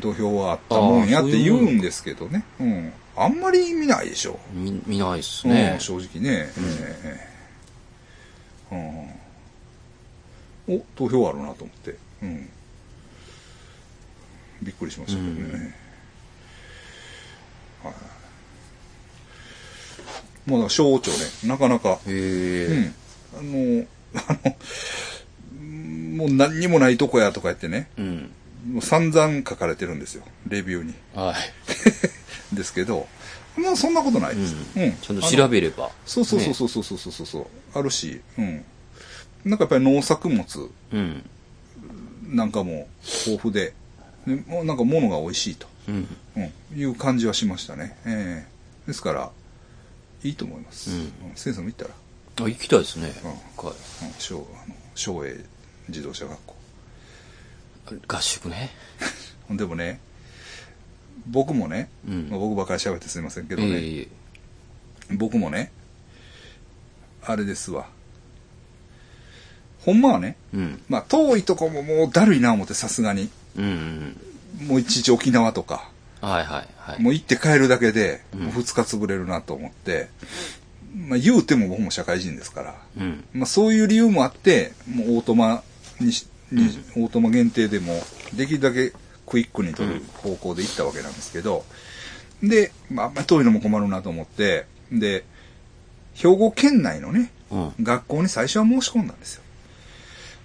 土俵はあったもんやって言うんですけどね。うん。あんまり見ないでしょ。見見ないっすうんね。正直ね。ええうん。お、投票あるなと思って。うん。びっくりしましたけどね。はい。まあだ小町ね、なかなか、へうえ。ん。あの、あの、うんもう何にもないとこやとか言ってね、うん。もう散々書かれてるんですよ、レビューに。はい。ですけど、まあそんなことないです。うんうん。ちゃんと調べれば。そうそうそうそうそうそうそうそう、あるし、うん。なんかやっぱり農作物うん。なんかも豊富で、でもうなんか物が美味しいと、うん。うん、いう感じはしましたね。ええですから、いいと思います。うんうん先生も行ったら、あ、行きたいですね。うんはいうん、小あの小栄自動車学校。合宿ね。でもね、僕もね、うんまあ、僕ばっかり喋ってすいませんけどね、ええ僕もね、あれですわ。ほんまはね、うん。まあ遠いとこももうだるいな思ってさすがに。うんうん。もういちいち沖縄とか、はいはいはい。もう行って帰るだけで、うんもう2日潰れるなと思って、まあ言うても僕も社会人ですから、うん。まあそういう理由もあって、もうオートマにし、にオートマ限定でも、できるだけクイックに取る方向で行ったわけなんですけど、で、まああんまり遠いのも困るなと思って、で、兵庫県内のね、うん。学校に最初は申し込んだんですよ。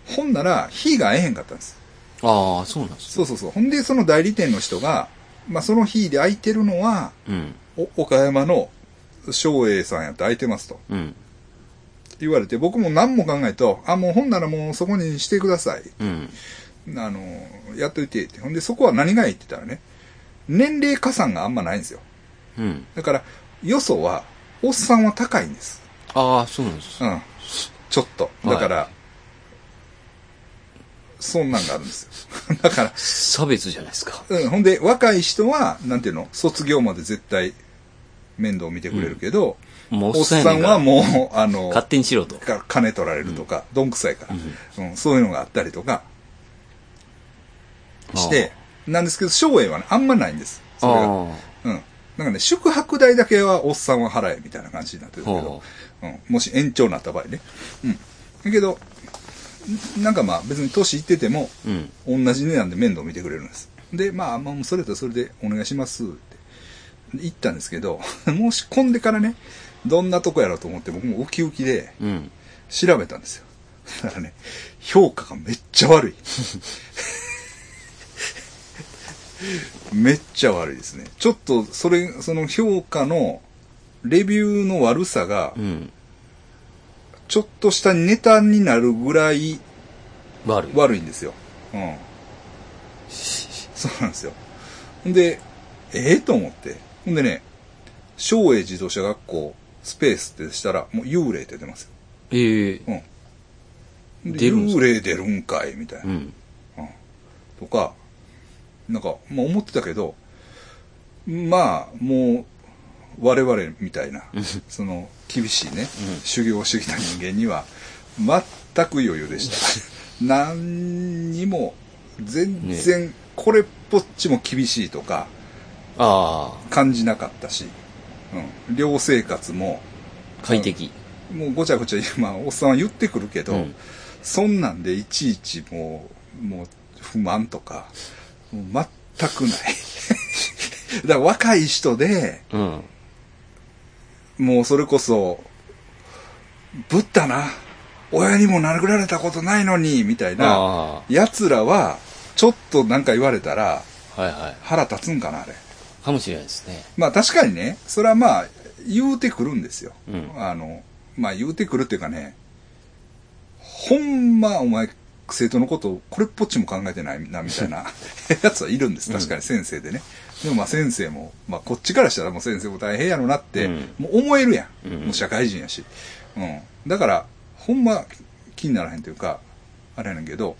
ほんなら、日が合えへんかったんです。ああ、そうなんですそうそうそう。ほんで、その代理店の人が、まあその日で空いてるのは、うん。お岡山の松栄さんやって空いてますとうん。言われて、僕も何も考えと、あ、もうほんならもうそこにしてください。うん。あの、やっといてって。ほんで、そこは何がいいって言ったらね、年齢加算があんまないんですよ。うん。だから、よそは、おっさんは高いんです。ああ、そうなんです。うん。ちょっと。だから、そんなんがあるんですよ。だから、差別じゃないですか。うん、ほんで、若い人は、なんていうの、卒業まで絶対面倒見てくれるけど、もうおっさんはもう、あの、勝手にしろと。か金取られるとか、どんくさいから、うんそういうのがあったりとかして、なんですけど、松栄はね、あんまないんです。それが。あうん。なんかね、宿泊代だけはおっさんは払え、みたいな感じになってるけどは、うん、もし延長になった場合ね。うん。だけど、んなんかまあ別に年いってても。同じ値段で面倒見てくれるんです。で、まあ、まあ、それとそれでお願いしますって言ったんですけど、申し込んでからね、どんなとこやろうと思って僕もウキウキでうん。調べたんですよ。だからね、評価がめっちゃ悪い。めっちゃ悪いですね。ちょっと、それ、その評価の、レビューの悪さがう、ん。ちょっとしたネタになるぐらい悪い。悪いんですよ。うん。そうなんですよ。で、ええと思って。ほんでね、松栄自動車学校スペースってしたら、もう幽霊って出ますよ。ええうん。で出るん幽霊出るんかいみたいな。うん。とか、なんか、まあ思ってたけど、まあ、もう、我々みたいな、その、厳しいね、修行をしてきた人間には、全く余裕でした。何にも、全然、これっぽっちも厳しいとか、あ感じなかったし、うん。寮生活も、あ、快適。もうごちゃごちゃ、まあ、おっさんは言ってくるけど、うんそんなんでいちいちもう、もう不満とか、もう全くない。だから若い人で、うん。もうそれこそ、ぶったな。親にも殴られたことないのに、みたいな、あ奴らは、ちょっとなんか言われたら、あ、はいはい。腹立つんかな、あれ。かもしれないですね。まあ確かにね、それはまあ、言うてくるんですよ。うんあの、まあ言うてくるっていうかね、ほんまお前、生徒のことをこれっぽっちも考えてないな、みたいな やつはいるんです。確かに先生でね。でもまあ先生も、まあこっちからしたらもう先生も大変やろなって、うんもう思えるやん。うんもう社会人やし。うん。だから、ほんま気にならへんというか、あれやねんけど、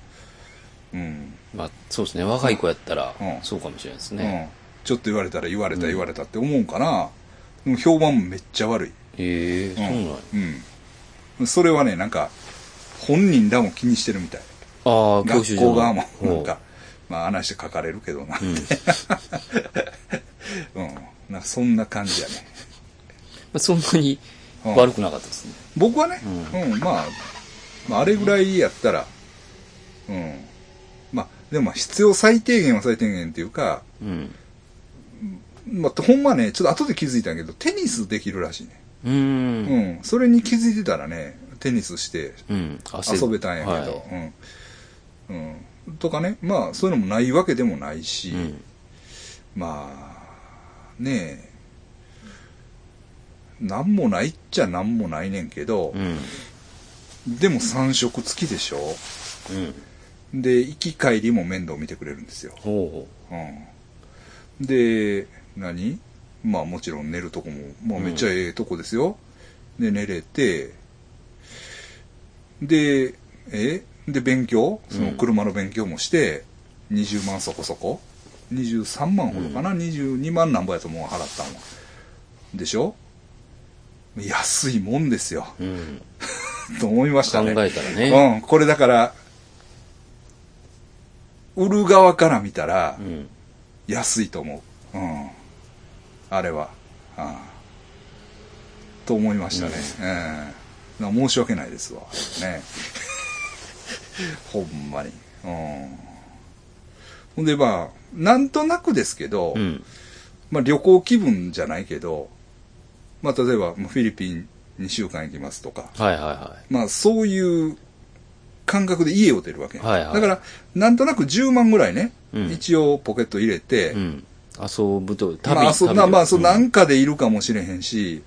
うん。まあ、そうですね。若い子やったらうん、そうかもしれないですうんね。。ちょっと言われたら言われたうん言われたって思うんかな。でも評判もめっちゃ悪い。へえ、そうなんや。うん。それはね、なんか、本人らも気にしてるみたい。ああ、学校側も、なんか、まあ話して書かれるけどな。うん。うん。なんかそんな感じやね。まあそんなに悪くなかったですね。僕はね、ううん、まあ、まあ、あれぐらいやったら、うん。まあ、でもまあ必要最低限は最低限っていうか、うん。まあ、ほんまね、ちょっと後で気づいたんやけど、テニスできるらしいね。うー。うんん。それに気づいてたらね、テニスして遊べたんやけど、はいうん。うん。とかね、まあ、そういうのもないわけでもないし、うん。まあ、ねえ、なんもないっちゃなんもないねんけどう、ん。でも3食付きでしょうん。で、行き帰りも面倒見てくれるんですよ。ほうん。で、何？まあもちろん寝るとこも、まあめっちゃええとこですよ。で、寝れて、で、え？で、勉強？その車の勉強もして、20万そこそこ ?23 万ほどかな、?22 万なんぼやともう払ったんは。でしょ？安いもんですよ。う。うん。と思いました考ね。えたらね。うん、これだから、売る側から見たらう、ん。安いと思う。うん。あれは。ああと思いましたね。ええな申し訳ないですわ。ね。ほんまに。うん。ほんで、まあ、なんとなくですけど、うん。まあ旅行気分じゃないけど、まあ例えばまあフィリピン2週間行きますとか、はいはいはまあそういう感覚で家を出るわけ。はいはいだから、なんとなく10万ぐらいね、うん一応ポケット入れて、い。うん。遊ぶと、旅、まあ、そんな、旅まあ、そう、うんなんかでいるかもしれへんし、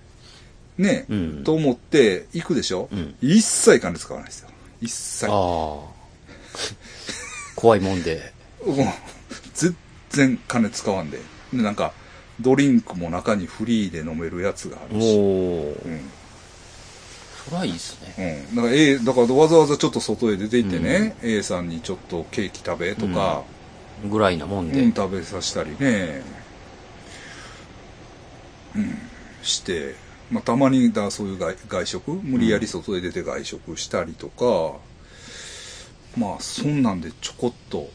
ね、うんと思って行くでしょ、うん一切金使わないですよ。一切。怖いもんで。全然金使わんで。で、なんか、ドリンクも中にフリーで飲めるやつがあおるし。おう。ん。そいいっすね。うん。だから A、だからわざわざちょっと外へ出て行ってね、A さんにちょっとケーキ食べとか、ぐらいなもんで。うん、食べさせたりね、うん、して、まあ、たまにだそういう外外食無理やり外へ出て外食したりとか、まあそんなんでちょこっと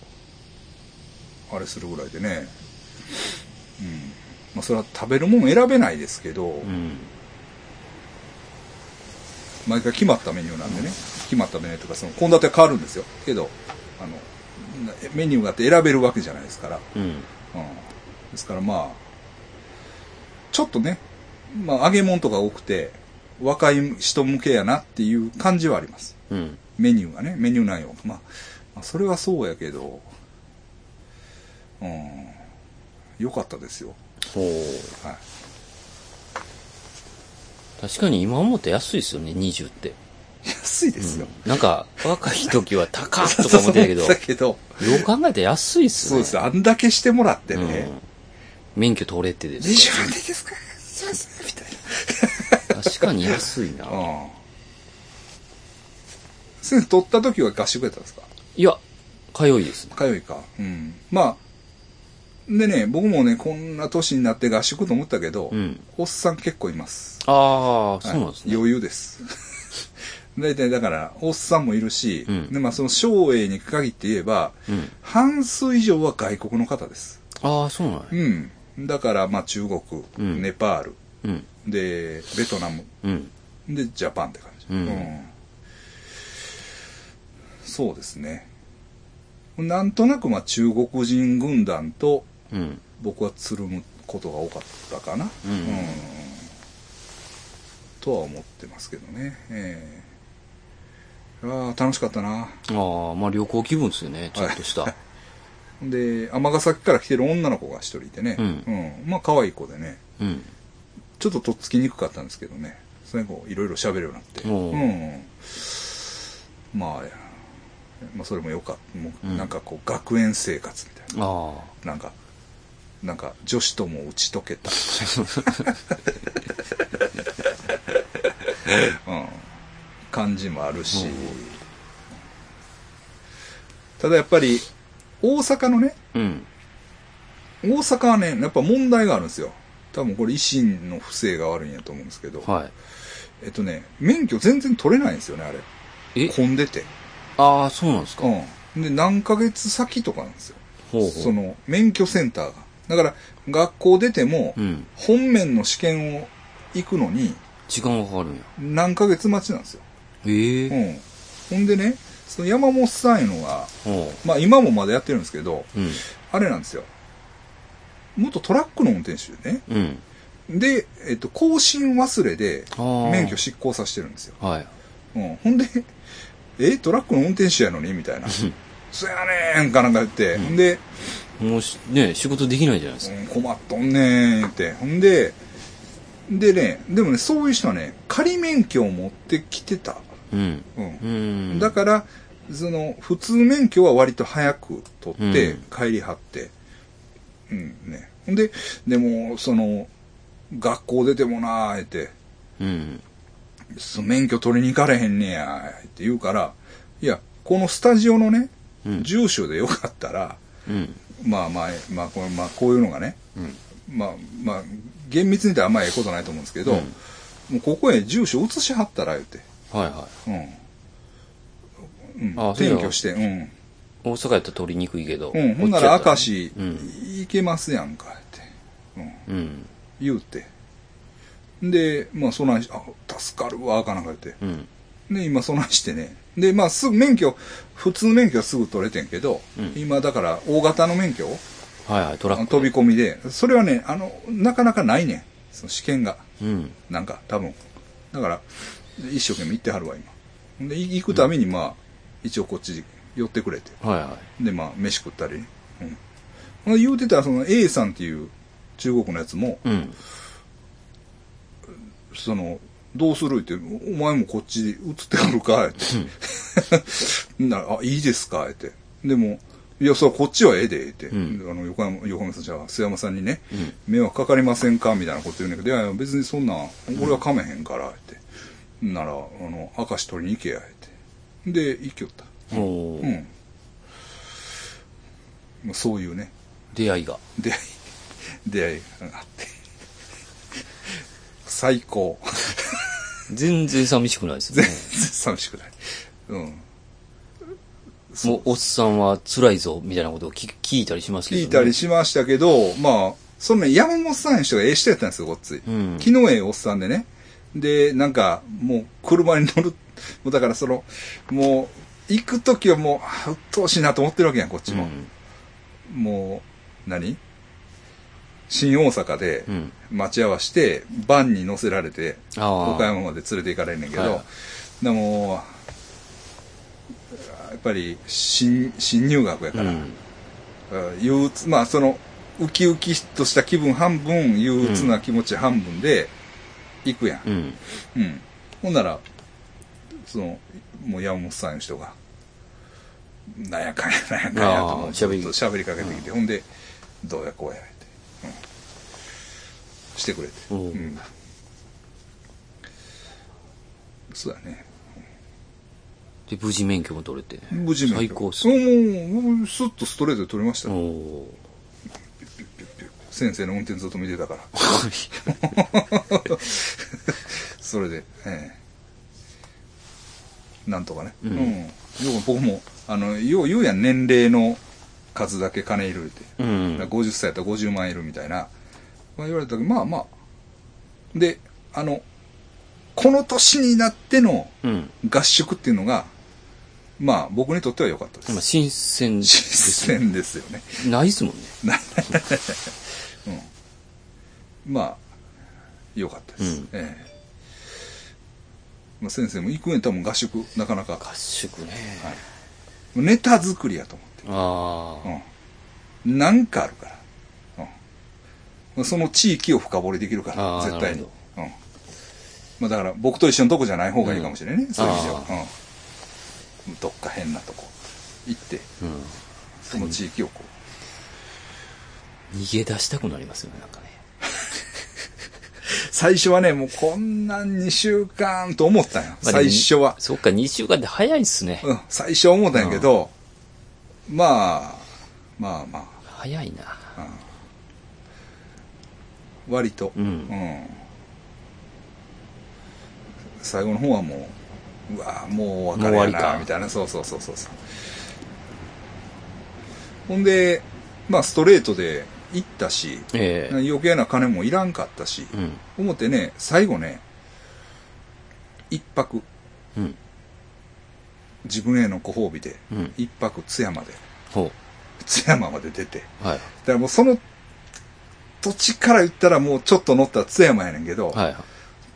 あれするぐらいでね、うんまあ、それは食べるもん選べないですけど、うん。毎回決まったメニューなんでね、決まったメニューとかその献立は変わるんですよけどメニューがあって選べるわけじゃないですから、うん。うん、ですからまあちょっとね、まあ、揚げ物とか多くて若い人向けやなっていう感じはありますうん。メニューがねメニュー内容まあ、まあそれはそうやけどうん良かったですよほう。はい確かに今思って安いっすよね、20って。安いですよ、なんか、若い時は高っとか思ってたけど、だけどよう考えたら安いっすね。そうですあんだけしてもらってね、うん免許取れてです20万でいいですか？そうですみたいな確かに安いな。うん先生取った時は合宿やったんですか？いや、通いですね。通いか。うん。まあ、でね、僕もね、こんな年になって合宿と思ったけど、うん。おっさん結構います。ああ、そうなんですね。はい余裕です。大体だから、おっさんもいるし、うんでまあその省営に限って言えば、うん。半数以上は外国の方です。ああ、そうなんや。うん。だから、まあ中国、うんネパール、うん。で、ベトナム、うん。で、ジャパンって感じ。うんそうですね。なんとなく、まあ中国人軍団と、うん。僕はつるむことが多かったかな、うんとは思ってますけどね、ええああ楽しかったな。ああ、まあ旅行気分ですよね、ちょっとした。で尼崎から来てる女の子が一人いてね、うん。まあ可愛い子でね。うん。ちょっととっつきにくかったんですけどね。それこういろいろ喋るようになって、おう。うん、まあまあそれもよかった。もううん。なんかこう学園生活みたいな。あなんか、なんか、女子とも打ち解けた。うん。感じもあるし、ただやっぱり、大阪のね、うん。大阪はね、やっぱ問題があるんですよ。多分これ維新の不正が悪いんやと思うんですけど、はい。えっとね、免許全然取れないんですよね、あれ。え？混んでて。ああ、そうなんですか。うん。で、何ヶ月先とかなんですよ。ほうほう。その、免許センターが。だから、学校出ても、うん。本面の試験を行くのに、時間がかかるんや。何ヶ月待ちなんですよ。ええうん。ほんでね、その山本さんいうのが、ほまあ今もまだやってるんですけど、う。うん。あれなんですよ。元トラックの運転手でね。うん。で、えっと、更新忘れで。免許失効させてるんですよ。はい。うん。ほんで、え、トラックの運転手やのに？みたいな。そやねんかなんか言って、うんほんで、もうし、ね、仕事できないじゃないですか。うん困っとんねん言って。ほんで、でね、でもね、そういう人はね、仮免許を持ってきてた。うん。うんう。ん。だから、その、普通免許は割と早く取ってうん、帰りはって。うん、ね。ほんで、でも、その、学校出てもなーって、うん。その免許取りに行かれへんねや、って言うから、いや、このスタジオのね、うん。住所でよかったら、うん。まあまあ、まあ、これまあ、こういうのがね、うん。まあ、まあ、厳密に言ったらあんまりええことないと思うんですけど、うんもうここへ住所移しはったら、言って。はいはうん。うん。あ転居して、うん。い。大阪やったら取りにくいけど。うん。ほんなら、明石、うん。いけますやんか、って。うん。うん。言うて。で、まあ、そないし、あ、助かるわ、かなんか言って。うん。で、今、そないしてね。で、まあ、すぐ免許、普通免許はすぐ取れてんけど、うん今、だから、大型の免許？をはいはい、トラック。飛び込みで、それはね、あの、なかなかないねん。その試験が。うん。なんか、多分。だから、一生懸命行ってはるわ、今。で、い行くために、まあ、一応こっち寄ってくれて。はいはで、まあ、飯食ったりね。うん。言うてたら、その A さんっていう中国のやつも、い。うん。その、どうするって、お前もこっち移ってくるかって。なら、あ、いいですかって。でも、いや、それはこっちはええで、って。うんあの、横山、横山さん、じゃあ、須山さんにね、うん。迷惑かかりませんかみたいなこと言うんだけど、いやいや、別にそんな、俺は噛めへんから、って。なら、あの、明石取りに行けや、って。で、行きよった。おーうん。まあそういうね、出会いが。出会い、出会いがあって。最高。全然寂しくないですよ 全ね然。寂しくない。うん。もう、おっさんは辛いぞ、みたいなことを聞聞いたりしますけど、ね。聞いたりしましたけど、まあ、そのね、山本さんいう人がええ人やったんですよ、こっち。うん。昨日ええおっさんでね。で、なんか、もう車に乗る。もうだからその、もう、行くときはもう、うっとうしいなと思ってるわけやん、こっちも。もう、何？新大阪でうん。うん。待ち合わせて、バンに乗せられて。岡山まで連れて行かれんねんけど、はいでも、やっぱり新、新入学やから、うん。うん憂鬱、まあその、ウキウキとした気分半分、憂鬱な気持ち半分で行くやん。うん。うん。ほんなら、その、もう山本さんの人が、なんやかんやなんやかんやとああもうずっと喋りかけてきて、ほんで、どうやこうやって、うん、してくれて。おううん。そうだね。で、無事免許も取れて。無事免許最高っすうね。んもう、スッとストレートで取りましたおよ。お先生の運転ずっと見てたから。ー。それで、ええなんとかね。うんよく僕も、あの、よう言うやん、年齢の数だけ金いるって。うん。だから50歳やったら50万いるみたいな。まあ、言われたけど、まあまあ。で、あの、この年になってのうん。合宿っていうのが、まあ僕にとっては良かったです。まあ新鮮です新鮮ですよね。ないっすもんね。うん。まあ、良かったです。うんええまあ、先生も行くんやったらもう合宿、なかなか、合宿ね。はい、ネタ作りやと思って。ああ。うん。なんかあるから。うん。その地域を深掘りできるから、絶対に。うん。まあだから、僕と一緒のとこじゃない方がいいかもしれないね、そういう意味では。うん。どっか変なとこ行って、うん。その地域をこう。逃げ出したくなりますよね、なんかね。最初はね、もうこんなん2週間と思ったんよ。最初は。そっか、2週間って早いっすね。うん、最初は思ったんやけど、まあ、まあまあ、早いな。割と。うん最後の方はもう、うわもうお別れやな、みたいな。そうそうそうそう。ほんで、まあストレートで行ったし、ええ余計な金もいらんかったし、うん。思ってね、最後ね、一泊、うん。自分へのご褒美で、うん一泊津山で、ほ津山まで出て、う。はい。だからもうその土地から言ったらもうちょっと乗ったら津山やねんけど、はい。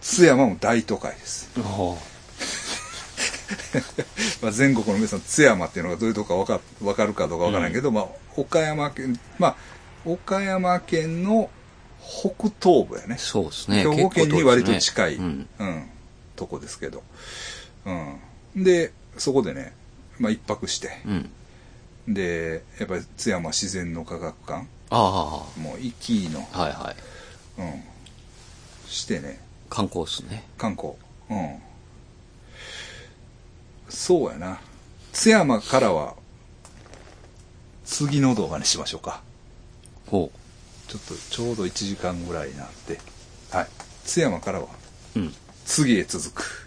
津山も大都会です。ほ まあ、全国の皆さん津山っていうのがどういうとこかわかわかるかどうかわからないけど、まあ岡山県、まあ岡山県の北東部やねう。。そうですね。兵庫県に割と近い、結構遠ですねうん、とこですけど。うん。で、そこでね、まあ一泊して、うん。うん。で、やっぱり津山自然の科学館、あもう行きの、あ、はいはい。うん、してね、観光っすね。観光。うん。そうやな。津山からは、次の動画にしましょうか。ほちょっとちょうど1時間ぐらいになって。はい。津山からは、う。うん。次へ続く。